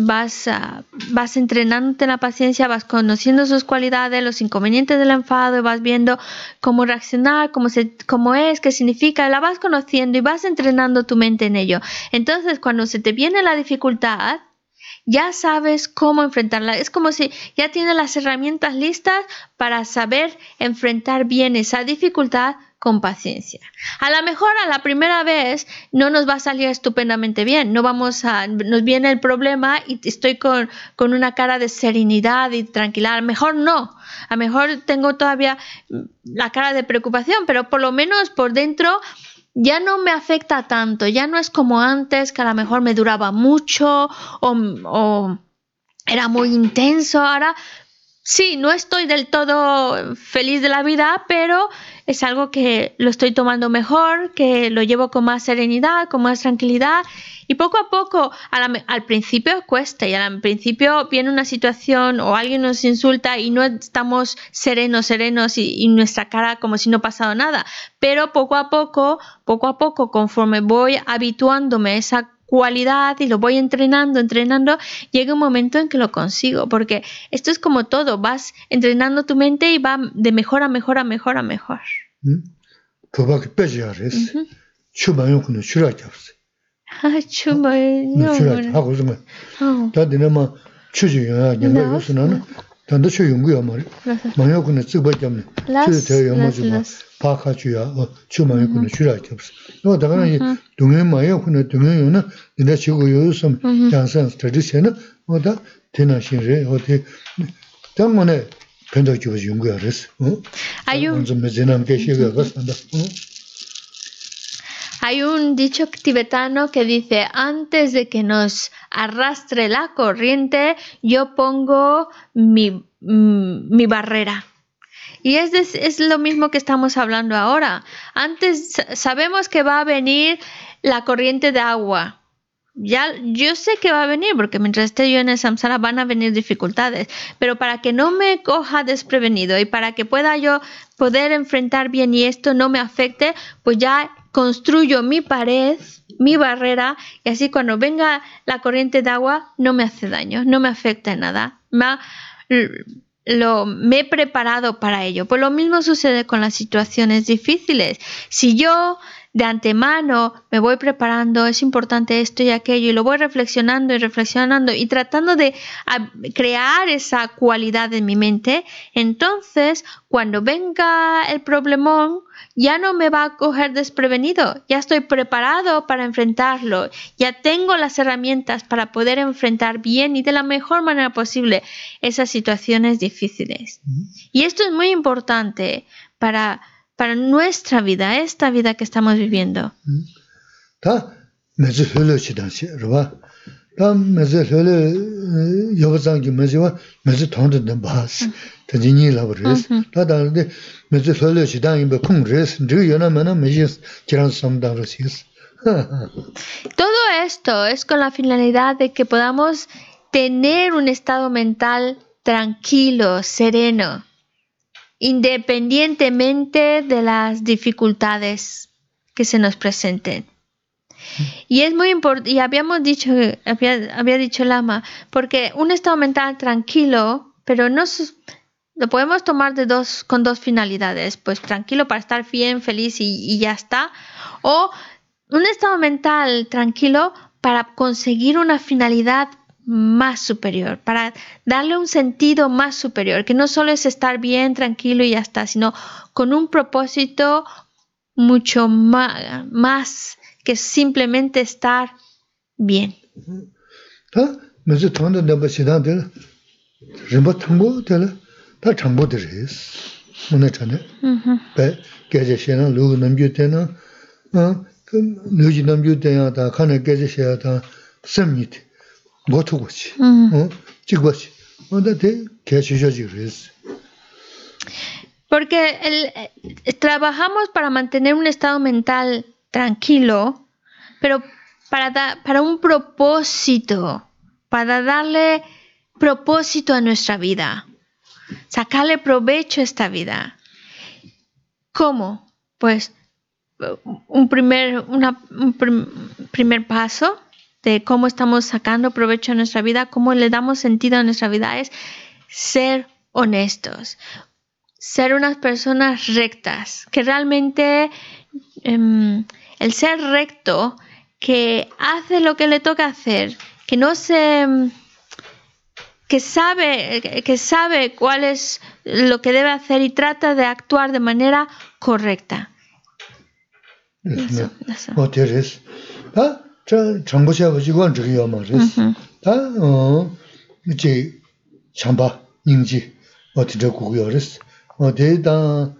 vas, ah, vas entrenándote en la paciencia, vas conociendo sus cualidades, los inconvenientes del enfado, vas viendo cómo reaccionar, cómo, se, cómo es, qué significa, la vas conociendo y vas entrenando tu mente en ello. Entonces, cuando se te viene la dificultad, ya sabes cómo enfrentarla. Es como si ya tienes las herramientas listas para saber enfrentar bien esa dificultad con paciencia. A lo mejor a la primera vez no nos va a salir estupendamente bien, no vamos a, nos viene el problema y estoy con, con una cara de serenidad y tranquilidad. A lo mejor no, a lo mejor tengo todavía la cara de preocupación, pero por lo menos por dentro ya no me afecta tanto, ya no es como antes, que a lo mejor me duraba mucho o, era muy intenso. Ahora sí, no estoy del todo feliz de la vida, pero es algo que lo estoy tomando mejor, que lo llevo con más serenidad, con más tranquilidad y poco a poco, al, principio cuesta y al principio viene una situación o alguien nos insulta y no estamos serenos, serenos y, nuestra cara como si no pasado nada. Pero poco a poco, poco a poco, conforme voy habituándome a esa cualidad y lo voy entrenando, entrenando, llega un momento en que lo consigo, porque esto es como todo, vas entrenando tu mente y va de mejor a mejor a mejor a mejor. ¿Mm? 단도 쇼 연구야 말이. 만약에 찍어 봤잖아 찍어 돼요 연구지마 파카주야. 추 만약에 주라 없어. 너 다가나 이 동해 만약에 동해요는 내가 지고 요즘 장산 스터디션은 뭐다? 되나시래. 어디? 때문에 변덕 주고 연구하랬어. 어? 아유. 좀 매진함 계시가 봤는데 어? Hay un dicho tibetano que dice, antes de que nos arrastre la corriente, yo pongo mi, mm, barrera. Y es, es lo mismo que estamos hablando ahora. Antes sabemos que va a venir la corriente de agua. Ya, yo sé que va a venir porque mientras esté yo en el samsara van a venir dificultades, pero para que no me coja desprevenido y para que pueda yo poder enfrentar bien y esto no me afecte, pues ya construyo mi pared, mi barrera y así cuando venga la corriente de agua no me hace daño, no me afecta en nada. Me, lo, me he preparado para ello. Pues lo mismo sucede con las situaciones difíciles. Si yo de antemano me voy preparando, es importante esto y aquello, y lo voy reflexionando y reflexionando y tratando de crear esa cualidad en mi mente, entonces cuando venga el problemón, ya no me va a coger desprevenido, ya estoy preparado para enfrentarlo, ya tengo las herramientas para poder enfrentar bien y de la mejor manera posible esas situaciones difíciles. Y esto es muy importante para para nuestra vida, esta vida que estamos viviendo. [LAUGHS] Todo esto es con la finalidad de que podamos tener un estado mental tranquilo, sereno independientemente de las dificultades que se nos presenten. Y es muy importante, y habíamos dicho, había, había dicho Lama, porque un estado mental tranquilo, pero no lo podemos tomar de dos, con dos finalidades, pues tranquilo para estar bien, feliz y, y ya está, o un estado mental tranquilo para conseguir una finalidad más superior, para darle un sentido más superior, que no solo es estar bien, tranquilo y ya está, sino con un propósito mucho más, más que simplemente estar bien. Porque el, trabajamos para mantener un estado mental tranquilo, pero para, para un propósito, para darle propósito a nuestra vida, sacarle provecho a esta vida. ¿Cómo? Pues un primer, un primer paso de cómo estamos sacando provecho de nuestra vida, cómo le damos sentido a nuestra vida, es ser honestos, ser unas personas rectas, que realmente em, el ser recto, que hace lo que le toca hacer, que no se que sabe, que sabe cuál es lo que debe hacer y trata de actuar de manera correcta. Eso, eso. 저 정보시하고 직원 저기요 뭐 그래서 다어 이제 잠바 인지 어디 저고 그랬어 어디다 어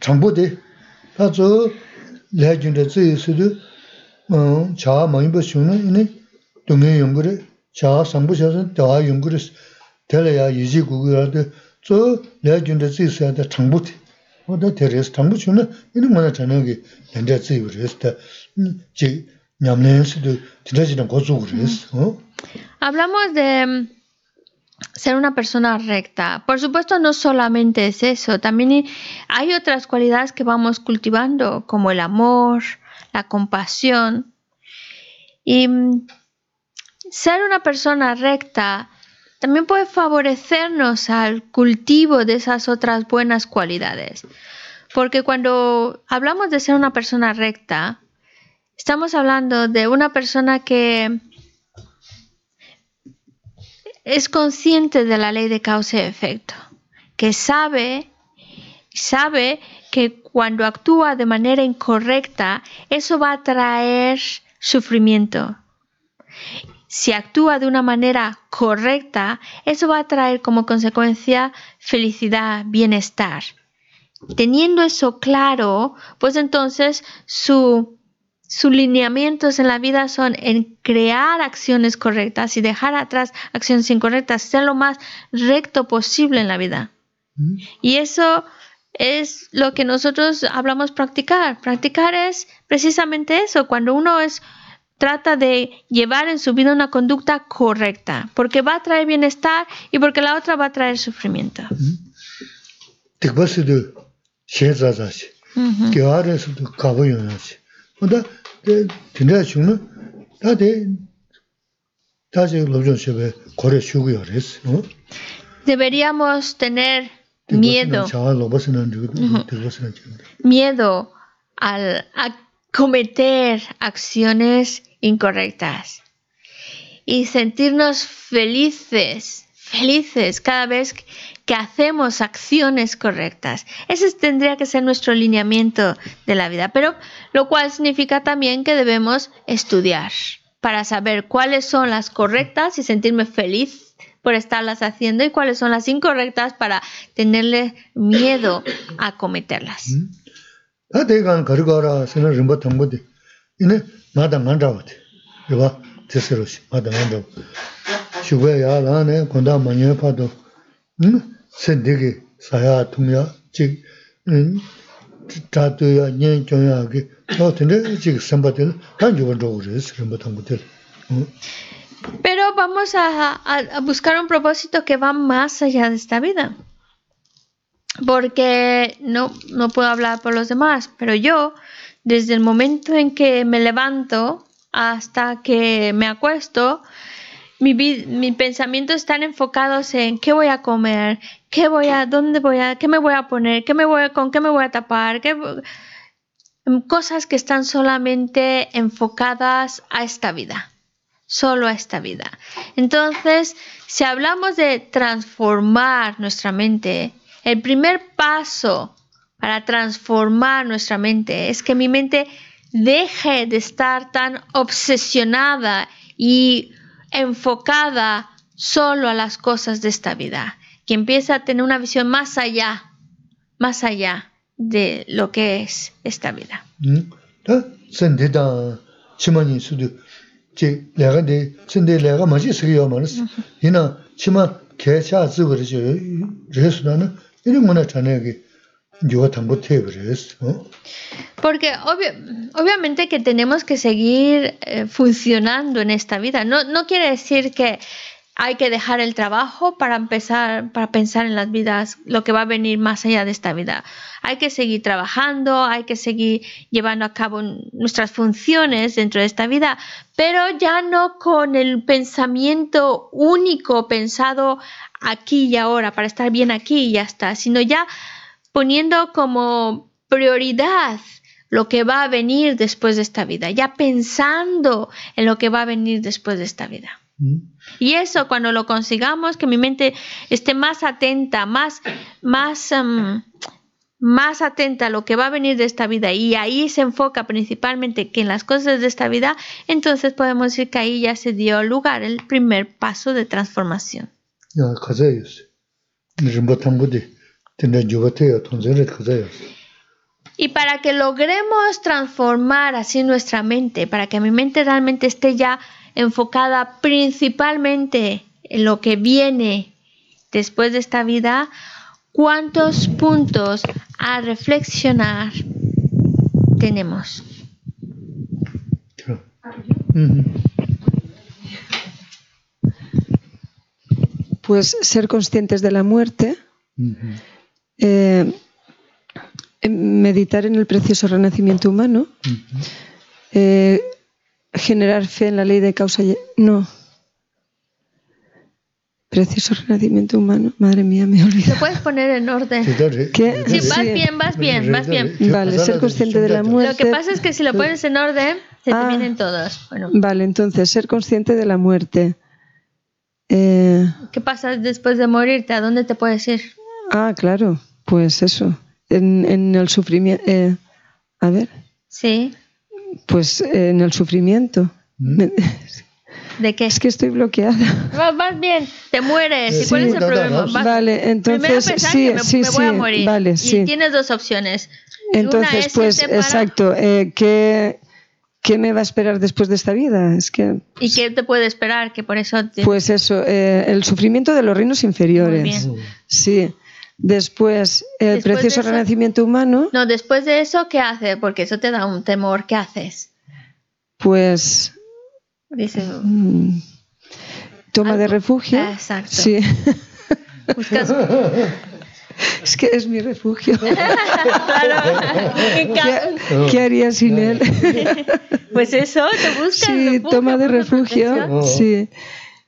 정보대. 다저 레전드 제스도 어 자아 많이 보시는 이네 동해 연구를 자아 상부셔서 대화 연구를 될래야 유지 구구라도 저 레전드 제스한테 정보대. Na rīs tā, Hablamos de mm, ser una persona recta. Por supuesto, no solamente es eso, también hay otras cualidades que vamos cultivando, como el amor, la compasión. Y mm, ser una persona recta también puede favorecernos al cultivo de esas otras buenas cualidades. Porque cuando hablamos de ser una persona recta, Estamos hablando de una persona que es consciente de la ley de causa y efecto, que sabe, sabe que cuando actúa de manera incorrecta, eso va a traer sufrimiento. Si actúa de una manera correcta, eso va a traer como consecuencia felicidad, bienestar. Teniendo eso claro, pues entonces su sus lineamientos en la vida son en crear acciones correctas y dejar atrás acciones incorrectas, ser lo más recto posible en la vida. Y eso es lo que nosotros hablamos practicar. Practicar es precisamente eso, cuando uno es trata de llevar en su vida una conducta correcta, porque va a traer bienestar y porque la otra va a traer sufrimiento. Deberíamos tener miedo. Miedo al, a cometer acciones incorrectas y sentirnos felices, felices cada vez que hacemos acciones correctas. Ese tendría que ser nuestro lineamiento de la vida, pero lo cual significa también que debemos estudiar para saber cuáles son las correctas y sentirme feliz por estarlas haciendo y cuáles son las incorrectas para tenerle miedo a cometerlas. Pero vamos a, buscar un propósito que va más allá de esta vida. Porque no, no puedo hablar por los demás, pero yo, desde el momento en que me levanto hasta que me acuesto, mi, mis pensamientos están enfocados en qué voy a comer, qué voy a, dónde voy a, qué me voy a poner, qué me voy, con qué me voy a tapar, qué, cosas que están solamente enfocadas a esta vida solo a esta vida. Entonces, si hablamos de transformar nuestra mente, el primer paso para transformar nuestra mente. Es que mi mente deje de estar tan obsesionada y enfocada solo a las cosas de esta vida, que empiece a tener una visión más allá, más allá de lo que es esta vida. Mm. Porque obviamente que tenemos que seguir eh, funcionando en esta vida. No, no quiere decir que hay que dejar el trabajo para empezar, para pensar en las vidas, lo que va a venir más allá de esta vida. Hay que seguir trabajando, hay que seguir llevando a cabo nuestras funciones dentro de esta vida, pero ya no con el pensamiento único pensado aquí y ahora, para estar bien aquí y ya está, sino ya poniendo como prioridad lo que va a venir después de esta vida, ya pensando en lo que va a venir después de esta vida. Y eso cuando lo consigamos, que mi mente esté más atenta, más, más, em, más atenta a lo que va a venir de esta vida y ahí se enfoca principalmente que en las cosas de esta vida, entonces podemos decir que ahí ya se dio lugar el primer paso de transformación. Y para que logremos transformar así nuestra mente, para que mi mente realmente esté ya enfocada principalmente en lo que viene después de esta vida, ¿cuántos puntos a reflexionar tenemos? Pues ser conscientes de la muerte, eh, meditar en el precioso renacimiento humano, generar fe en la ley de causa y... No. Precioso renacimiento humano. Madre mía, me he olvidado. Te puedes poner en orden. ¿Qué? Sí, vas bien, vas bien, vas bien. Vale, ser consciente de la muerte. Lo que pasa es que si lo pones en orden, se te ah. vienen todos. Bueno. Vale, entonces, ser consciente de la muerte. Eh, ¿Qué pasa después de morirte? ¿A dónde te puedes ir? Ah, claro, pues eso. En, en el sufrimiento. Eh, a ver. Sí. Pues en el sufrimiento. ¿Mm? ¿De qué? Es que estoy bloqueada. Vas, bien, te mueres. ¿Y cuál es el problema? vale, entonces sí, me, sí, me voy a morir. Vale, sí. Y tienes dos opciones. Entonces, pues, exacto. Eh, ¿qué, ¿Qué me va a esperar después de esta vida? Es que. ¿Y qué te puede esperar? Que por eso. Pues eso, eh, el sufrimiento de los reinos inferiores. Muy bien. Sí. Después, el precioso renacimiento humano. No, después de eso, ¿qué hace? Porque eso te da un temor. ¿Qué haces? Pues. Dice. Mm, toma de refugio. Exacto. Sí. [LAUGHS] Buscas. [LAUGHS] Es que es mi refugio. [LAUGHS] ¿Qué, haría sin él? pues eso, te buscas. Sí, toma de refugio. Sí.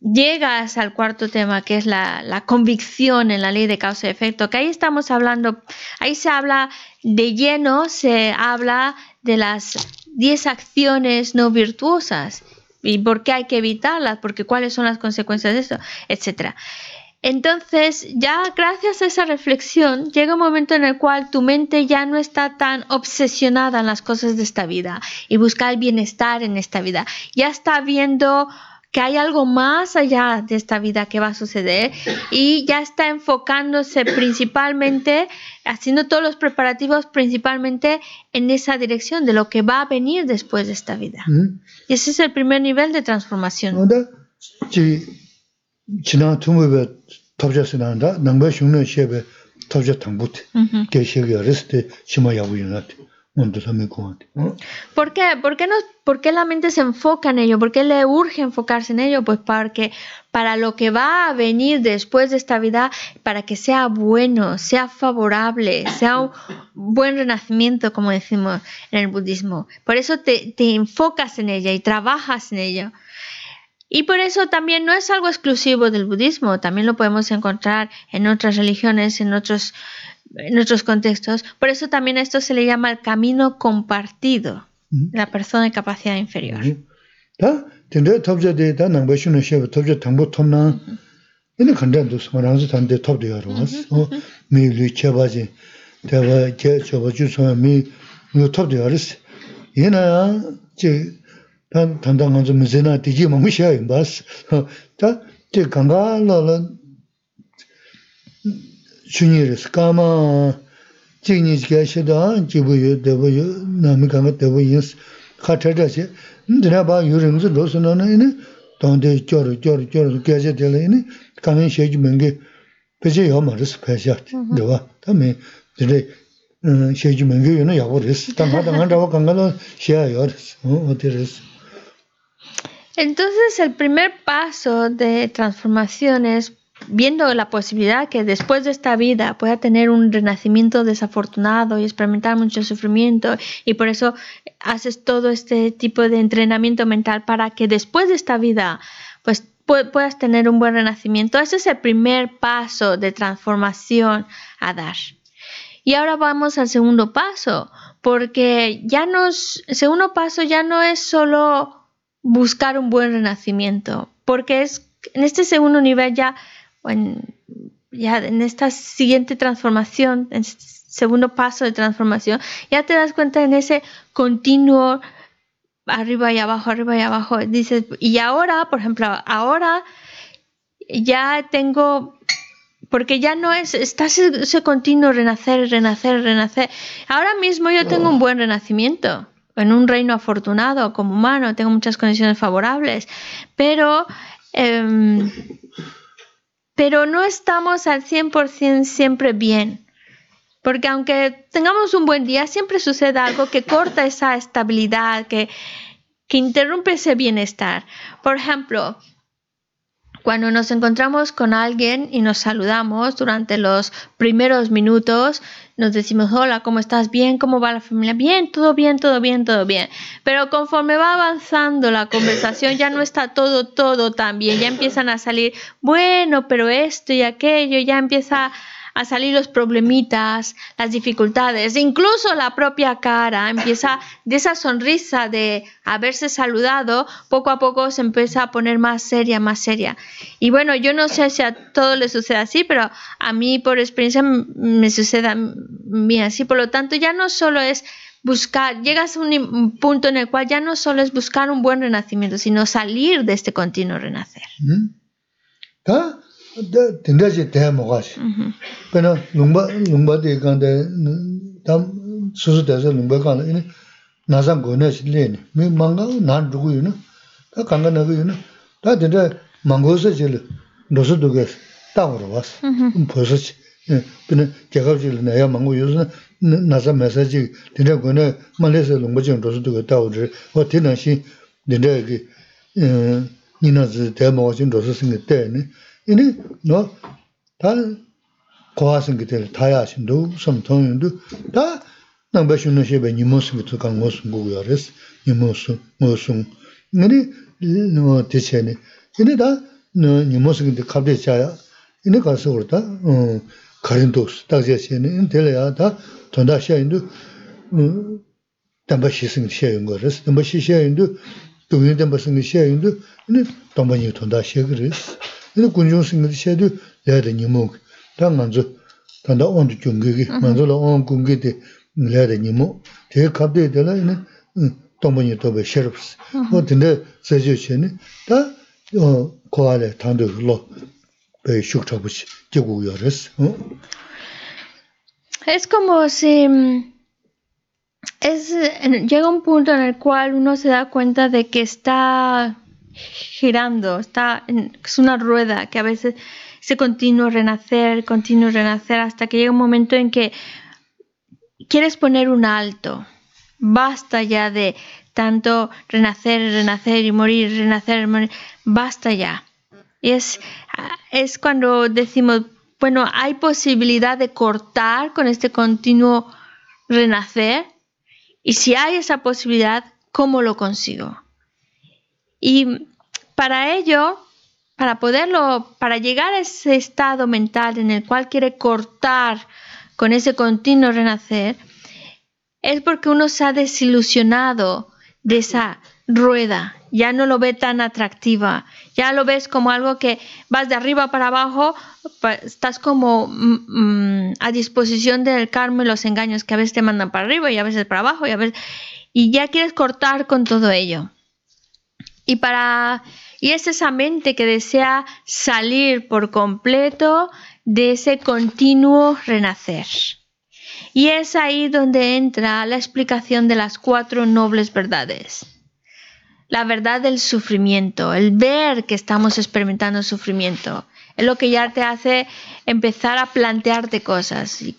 llegas al cuarto tema, que es la, la, convicción en la ley de causa y efecto, que ahí estamos hablando, ahí se habla de lleno, se habla de las 10 acciones no virtuosas y por qué hay que evitarlas, porque cuáles son las consecuencias de eso, etcétera. Entonces, ya gracias a esa reflexión, llega un momento en el cual tu mente ya no está tan obsesionada en las cosas de esta vida y busca el bienestar en esta vida. Ya está viendo que hay algo más allá de esta vida que va a suceder y ya está enfocándose principalmente, haciendo todos los preparativos principalmente en esa dirección de lo que va a venir después de esta vida. Y ese es el primer nivel de transformación. ¿Por qué? ¿Por qué, no, ¿Por qué la mente se enfoca en ello? ¿Por qué le urge enfocarse en ello? Pues porque para lo que va a venir después de esta vida, para que sea bueno, sea favorable, sea un buen renacimiento, como decimos en el budismo. Por eso te, te enfocas en ella y trabajas en ello. Y por eso también no es algo exclusivo del budismo, también lo podemos encontrar en otras religiones, en otros en otros contextos. Por eso también a esto se le llama el camino compartido, la persona de capacidad inferior. 판 단단 먼저 문제나 되지 뭐 무시야 임바스. 다 강가라라 주니르스 까마 지니지게 시다 지부유 대부유 남이 강가 대부인스 카터다시. 내가 봐 유름즈 로스나는 돈데 겨르 겨르 겨르 게제 될이니 강은 셰지 멍게 베제 요마르스 페샤 너와 다음에 드레 셰지 멍게 요는 야고르스 당하다 간다고 강가로 셰야 요르스 어.디르스 Entonces, el primer paso de transformación es viendo la posibilidad que después de esta vida pueda tener un renacimiento desafortunado y experimentar mucho sufrimiento y por eso haces todo este tipo de entrenamiento mental para que después de esta vida pues puedas tener un buen renacimiento. Ese es el primer paso de transformación a dar. Y ahora vamos al segundo paso, porque ya el segundo paso ya no es solo buscar un buen renacimiento, porque es en este segundo nivel ya en, ya en esta siguiente transformación, en este segundo paso de transformación, ya te das cuenta en ese continuo arriba y abajo, arriba y abajo. Dices, y ahora, por ejemplo, ahora ya tengo, porque ya no es, está ese, continuo renacer, renacer, renacer. Ahora mismo yo tengo un buen renacimiento en un reino afortunado como humano, tengo muchas condiciones favorables, pero em, pero no estamos al 100% siempre bien. Porque aunque tengamos un buen día, siempre sucede algo que corta esa estabilidad, que, que interrumpe ese bienestar. Por ejemplo, cuando nos encontramos con alguien y nos saludamos durante los primeros minutos, nos decimos, hola, ¿cómo estás? Bien, ¿cómo va la familia? Bien, todo bien, todo bien, todo bien. Pero conforme va avanzando la conversación, ya no está todo, todo tan bien. Ya empiezan a salir, bueno, pero esto y aquello, ya empieza a salir los problemitas, las dificultades, incluso la propia cara empieza de esa sonrisa de haberse saludado, poco a poco se empieza a poner más seria, más seria. Y bueno, yo no sé si a todos les sucede así, pero a mí por experiencia me sucede a mí así. Por lo tanto, ya no solo es buscar, llegas a un punto en el cual ya no solo es buscar un buen renacimiento, sino salir de este continuo renacer. 된다지 대 먹어시. 그러나 농바 농바데 간데 담 수수돼서 농바 간데 나상 고네실레니. 미 망가 난 누구유나 다 간가 나고유나 다 된다 망고서 질 노수도게 땅으로 왔어. 벌써 근데 제가 질 내가 망고 요즘 나사 메시지 된다 고네 말레서 농바지 노수도게 다오지 어. 되는 시 된다 이게 음 니나즈 대모진 로스싱 때네 이니 너 다른 고하신 그들 다야 신도 섬통인도 다 남바슈는 쉐베 니모스 비트 강고스 고요레스 니모스 모스 이니 너 대체네 이니 다 니모스 근데 갑자기 자야 이니 가서 그렇다 어 가린도스 딱제시는 될래야 다 돈다 쉐인도 음 담바시승 쉐인 거레스 담바시 쉐인도 동네 담바승 쉐인도 이니 담바니 돈다 쉐그레스 sa ta karin tos tak che che ni ini tila ya ta tonda xeayindu damba xising xeayingu res, damba xi xeayindu, dungyun damba singi xeayindu, ini damba nyi tonda xeayingu res. Ini kunjung singi xeayindu layada nyimu, ta nganzu, tanda ondu kyungi ki, nganzu la on kungi di layada nyimu, te kabde dala ini damba nyi toba xeayingu. O tinda zajiyo xeayini, ta kowa le tanda lo bay shuk chabuchi, jigu ya res. Es como si mm, es, llega un punto en el cual uno se da cuenta de que está girando, está es una rueda que a veces se continúa renacer, continúa renacer hasta que llega un momento en que quieres poner un alto. Basta ya de tanto renacer, renacer y morir, renacer, morir. Basta ya. Y es, es cuando decimos, bueno, hay posibilidad de cortar con este continuo renacer. Y si hay esa posibilidad, ¿cómo lo consigo? Y para ello, para poderlo, para llegar a ese estado mental en el cual quiere cortar con ese continuo renacer, es porque uno se ha desilusionado de esa rueda, ya no lo ve tan atractiva, ya lo ves como algo que vas de arriba para abajo, estás como mm, mm, a disposición del karma y los engaños que a veces te mandan para arriba y a veces para abajo y y ya quieres cortar con todo ello. Y para y es esa mente que desea salir por completo de ese continuo renacer. Y es ahí donde entra la explicación de las cuatro nobles verdades la verdad del sufrimiento, el ver que estamos experimentando sufrimiento. Es lo que ya te hace empezar a plantearte cosas. Y,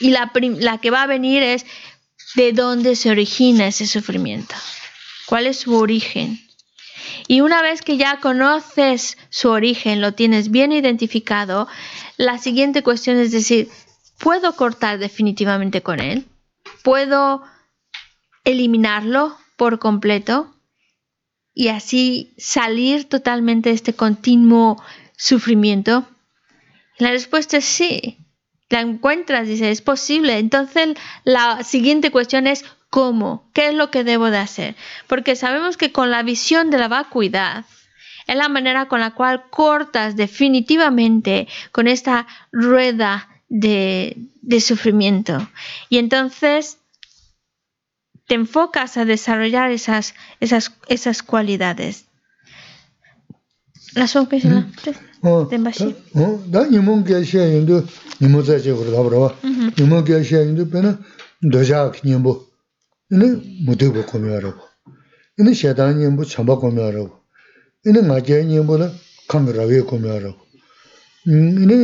la, la que va a venir es de dónde se origina ese sufrimiento, cuál es su origen. Y una vez que ya conoces su origen, lo tienes bien identificado, la siguiente cuestión es decir, ¿puedo cortar definitivamente con él? ¿Puedo eliminarlo por completo? y así salir totalmente de este continuo sufrimiento? La respuesta es sí. La encuentras, dice, es posible. Entonces la siguiente cuestión es ¿cómo? ¿Qué es lo que debo de hacer? Porque sabemos que con la visión de la vacuidad es la manera con la cual cortas definitivamente con esta rueda de, de sufrimiento. Y entonces te enfocas a desarrollar esas, esas, esas cualidades. La sōng pēshī la, tēmbā shī. Dā nīmōng kia shē yōndō, nīmō tsā chē kuru dhāpa rāwa, nīmō kia shē yōndō pē na dōjā kī nyēmbō, inā mūtē bō kōmi wā rāwa, inā shētā nyēmbō chāmbā kōmi wā rāwa, inā ngā kia nyēmbō na kāng rāwē kōmi wā rāwa, inā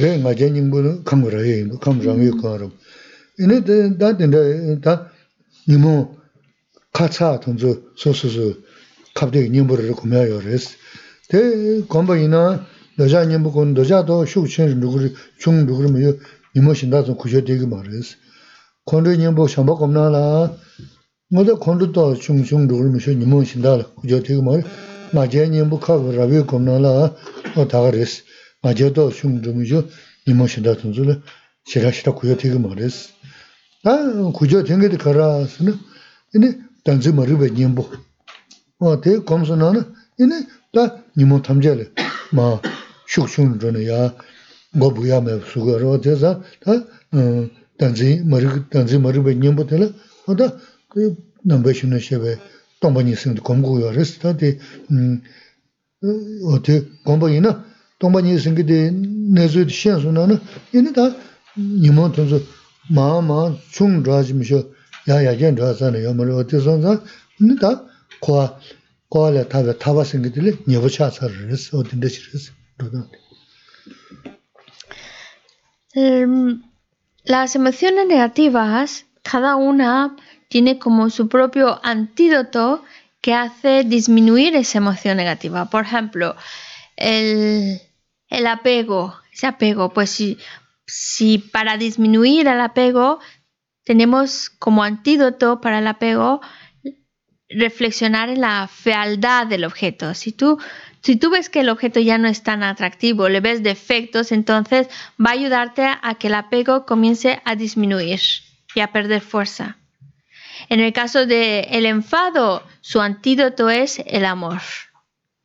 rē ngā kia nyēmbō na kāng rāwē yōndō, kāng rāwē kōmi wā rāwa, inā dā dā nīmō kā tsā tōnzō sō sō sō we ko ara bo. ine da dinde da nimo kacha tonzo sososo kapde nimbo를 고려해요 그래서 대 공부이나 여자 님보 건 여자도 쇼chen 누구 중 누구면 니모 신다서 구셔 되게 말했어 건도 님보 샤바 겁나라 뭐도 건도도 중중 누구면 쇼 니모 신다 구셔 되게 말 맞제 님보 카고 라비 겁나라 어 다가랬어 마저도 슝좀이죠 이모시다 어 대에 검수 나는 이네 다 니모 탐제래. 마 슉슉 전에 야 고부야 매 수거로 돼서 다 단지 머리 단지 머리 배 님부터는 어다 그 넘버시는 쉐베 동반이 생도 검고요. 레스타데 음 어때? 검보이나 동반이 생기데 내주 시한수나는 이네 다 니모 탐제 마마 충 야야견 좌산에 요.물 어디선가 니다 Las emociones negativas, cada una tiene como su propio antídoto que hace disminuir esa emoción negativa. Por ejemplo, el, el apego, ese apego, pues si si para disminuir el apego tenemos como antídoto para el apego reflexionar en la fealdad del objeto. Si tú, si tú ves que el objeto ya no es tan atractivo, le ves defectos, entonces va a ayudarte a que el apego comience a disminuir y a perder fuerza. En el caso del el enfado, su antídoto es el amor.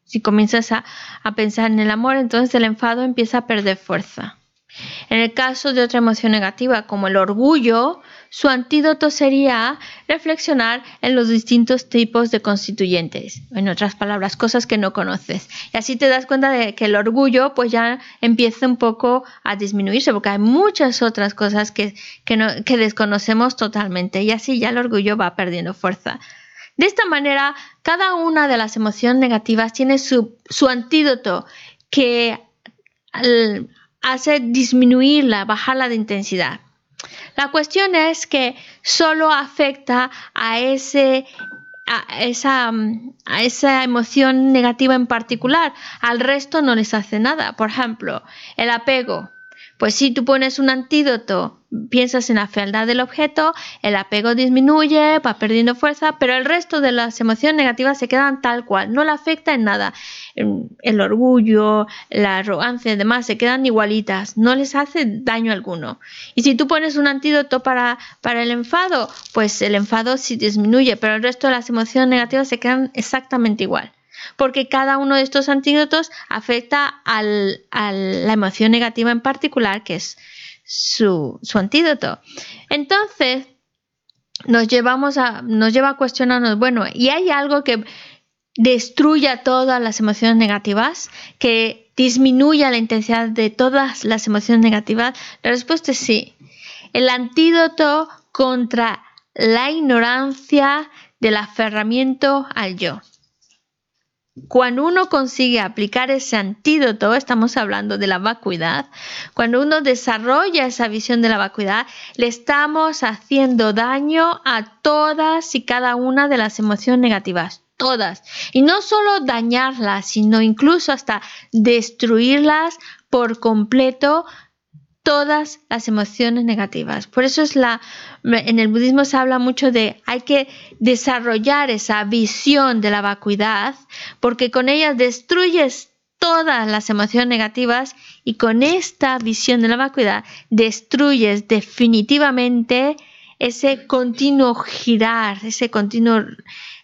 Si comienzas a pensar en el amor, entonces el enfado empieza a perder fuerza. En el caso de otra emoción negativa como el orgullo, su antídoto sería reflexionar en los distintos tipos de constituyentes, en otras palabras, cosas que no conoces. Y así te das cuenta de que el orgullo pues ya empieza un poco a disminuirse, porque hay muchas otras cosas que, que, desconocemos totalmente y así ya el orgullo va perdiendo fuerza. De esta manera, cada una de las emociones negativas tiene su, su antídoto que hace disminuirla, bajarla de intensidad. La cuestión es que solo afecta a, ese, a, esa, a esa emoción negativa en particular. Al resto no les hace nada. Por ejemplo, el apego. Pues si tú pones un antídoto, piensas en la fealdad del objeto, el apego disminuye, va perdiendo fuerza, pero el resto de las emociones negativas se quedan tal cual, no le afecta en nada. El orgullo, la arrogancia y demás se quedan igualitas, no les hace daño alguno. Y si tú pones un antídoto para, para el enfado, pues el enfado sí disminuye, pero el resto de las emociones negativas se quedan exactamente igual porque cada uno de estos antídotos afecta a la emoción negativa en particular, que es su, su antídoto. Entonces, nos, llevamos a, nos lleva a cuestionarnos, bueno, ¿y hay algo que destruya todas las emociones negativas, que disminuya la intensidad de todas las emociones negativas? La respuesta es sí. El antídoto contra la ignorancia del aferramiento al yo. Cuando uno consigue aplicar ese antídoto, estamos hablando de la vacuidad, cuando uno desarrolla esa visión de la vacuidad, le estamos haciendo daño a todas y cada una de las emociones negativas, todas. Y no solo dañarlas, sino incluso hasta destruirlas por completo todas las emociones negativas. Por eso es la en el budismo se habla mucho de hay que desarrollar esa visión de la vacuidad porque con ella destruyes todas las emociones negativas y con esta visión de la vacuidad destruyes definitivamente ese continuo girar, ese continuo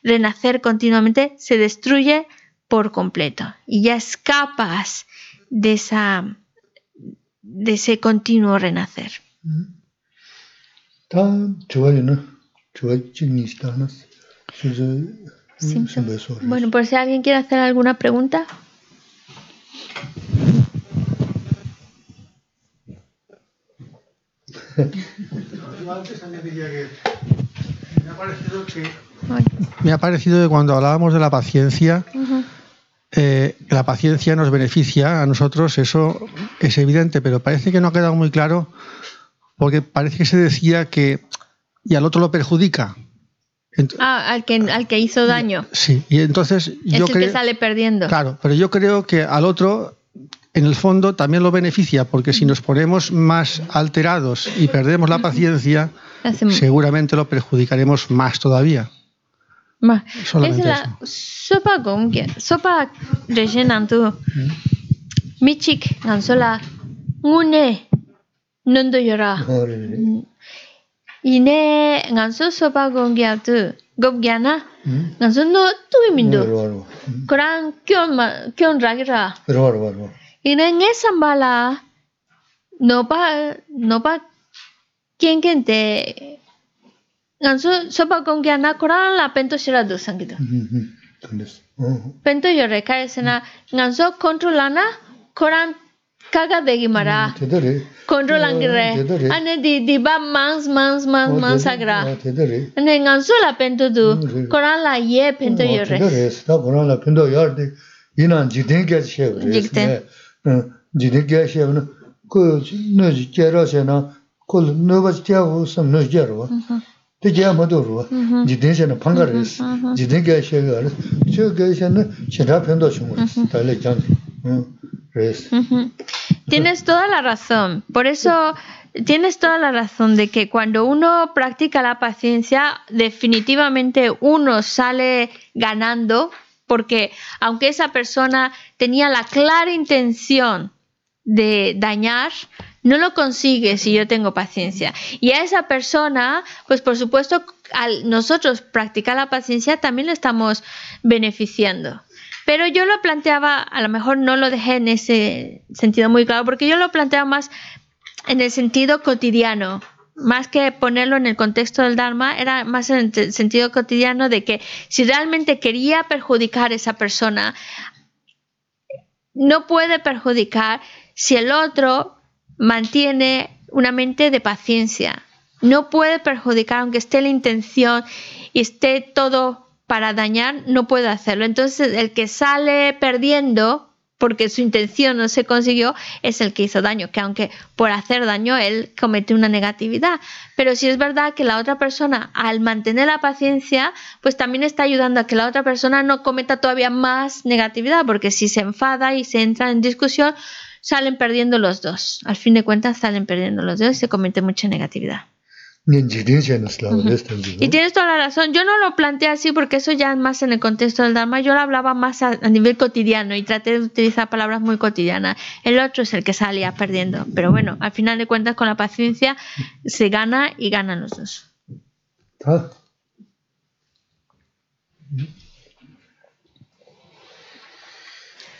renacer continuamente se destruye por completo y ya escapas de esa de ese continuo renacer. Bueno, por si alguien quiere hacer alguna pregunta. [LAUGHS] me ha parecido que cuando hablábamos de la paciencia, eh, la paciencia nos beneficia a nosotros, eso es evidente, pero parece que no ha quedado muy claro porque parece que se decía que y al otro lo perjudica. ah, al que, al que hizo daño. Sí, y entonces yo creo que sale perdiendo. Claro, pero yo creo que al otro en el fondo también lo beneficia, porque si nos ponemos más alterados y perdemos la paciencia, [LAUGHS] seguramente lo perjudicaremos más todavía. Ma, esi la sopa gomge, sopa reje nandu michik nanso la ngune nundu yora. Mm. Ine nanso sopa gomge abdu gomge na nanso no tuwi mindu. Kurang kyon ma, kyon ragira. Rwa, rwa, rwa. Ine nge samba la nopa, nopa kenken te gansu sopa con na ana la pento será do sangido pento yore recae sena gansu controlana coran kaga degi mara. Mm-hmm. Controlan mm-hmm, gre ane di di ba mans mans mans oh, mans agra. Ah, ane gansu la pento du mm-hmm, coran la ye pento yore. sta coran la pento yo di ina jiden ge che jiden jiden ge che no ko no ji ge ra se na. Ko no ba ge ho sam no ge ro te panga Tienes toda la razón. Por eso tienes toda la razón de que cuando uno practica la paciencia, definitivamente uno sale ganando, porque aunque esa persona tenía la clara intención de dañar, no lo consigue si yo tengo paciencia. Y a esa persona, pues por supuesto, al nosotros practicar la paciencia también le estamos beneficiando. Pero yo lo planteaba, a lo mejor no lo dejé en ese sentido muy claro, porque yo lo planteaba más en el sentido cotidiano, más que ponerlo en el contexto del Dharma, era más en el sentido cotidiano de que si realmente quería perjudicar a esa persona, no puede perjudicar si el otro mantiene una mente de paciencia. No puede perjudicar, aunque esté la intención y esté todo para dañar no puede hacerlo. Entonces el que sale perdiendo porque su intención no se consiguió es el que hizo daño, que aunque por hacer daño él comete una negatividad. Pero si es verdad que la otra persona al mantener la paciencia, pues también está ayudando a que la otra persona no cometa todavía más negatividad, porque si se enfada y se entra en discusión, salen perdiendo los dos. Al fin de cuentas salen perdiendo los dos y se comete mucha negatividad. Y tienes toda la razón. Yo no lo planteé así porque eso ya es más en el contexto del Dharma. Yo lo hablaba más a, nivel cotidiano y traté de utilizar palabras muy cotidianas. El otro es el que salía perdiendo. Pero bueno, al final de cuentas, con la paciencia se gana y ganan los dos. Ah. Página 236. Oye, que va de tenda roa con la nambeta. Que va Jesús los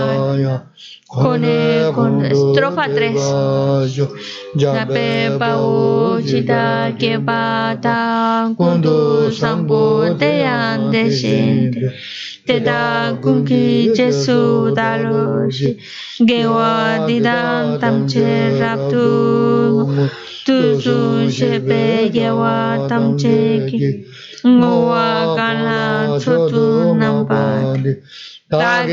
va. Con, estrofa 3. La pepa uchita que pata cuando sambo te ande siente. Te da kunki jesu daloshi. Gewa didan tam che raptu. Tu su shepe gewa tam che ki. Ngowa kala chotu nampati. Página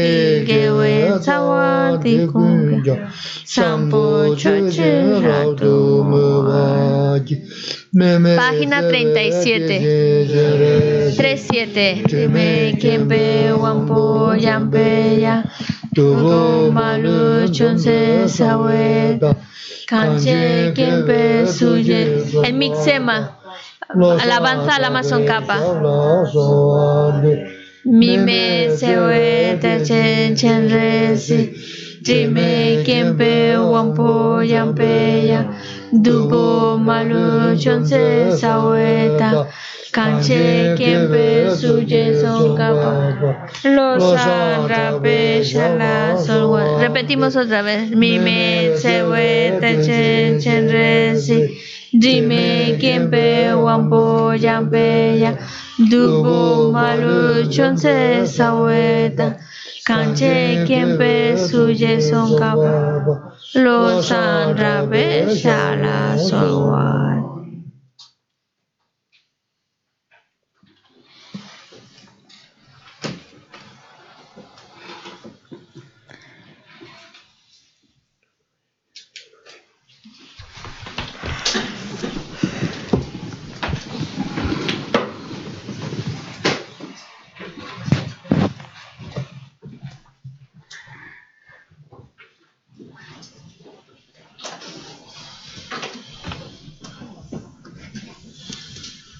37 37 Dime kempe wampo yampe ya Tugo malu chonse sawe Kanche kempe suye El mixema. Alabanza a la Amazon capa Mime sewe te chen chen re si. Jime kiempe wampo yampe ya. Dubo malu chonse saweta Kanche kiempe suje son capa Losa rape Repetimos otra vez. Mime sewe te chen chen re si. Jime kiempe wampo yampe ya Dubo malu chonse saweta Kanche kiempe suye son kapa Lo san rabe shala solwat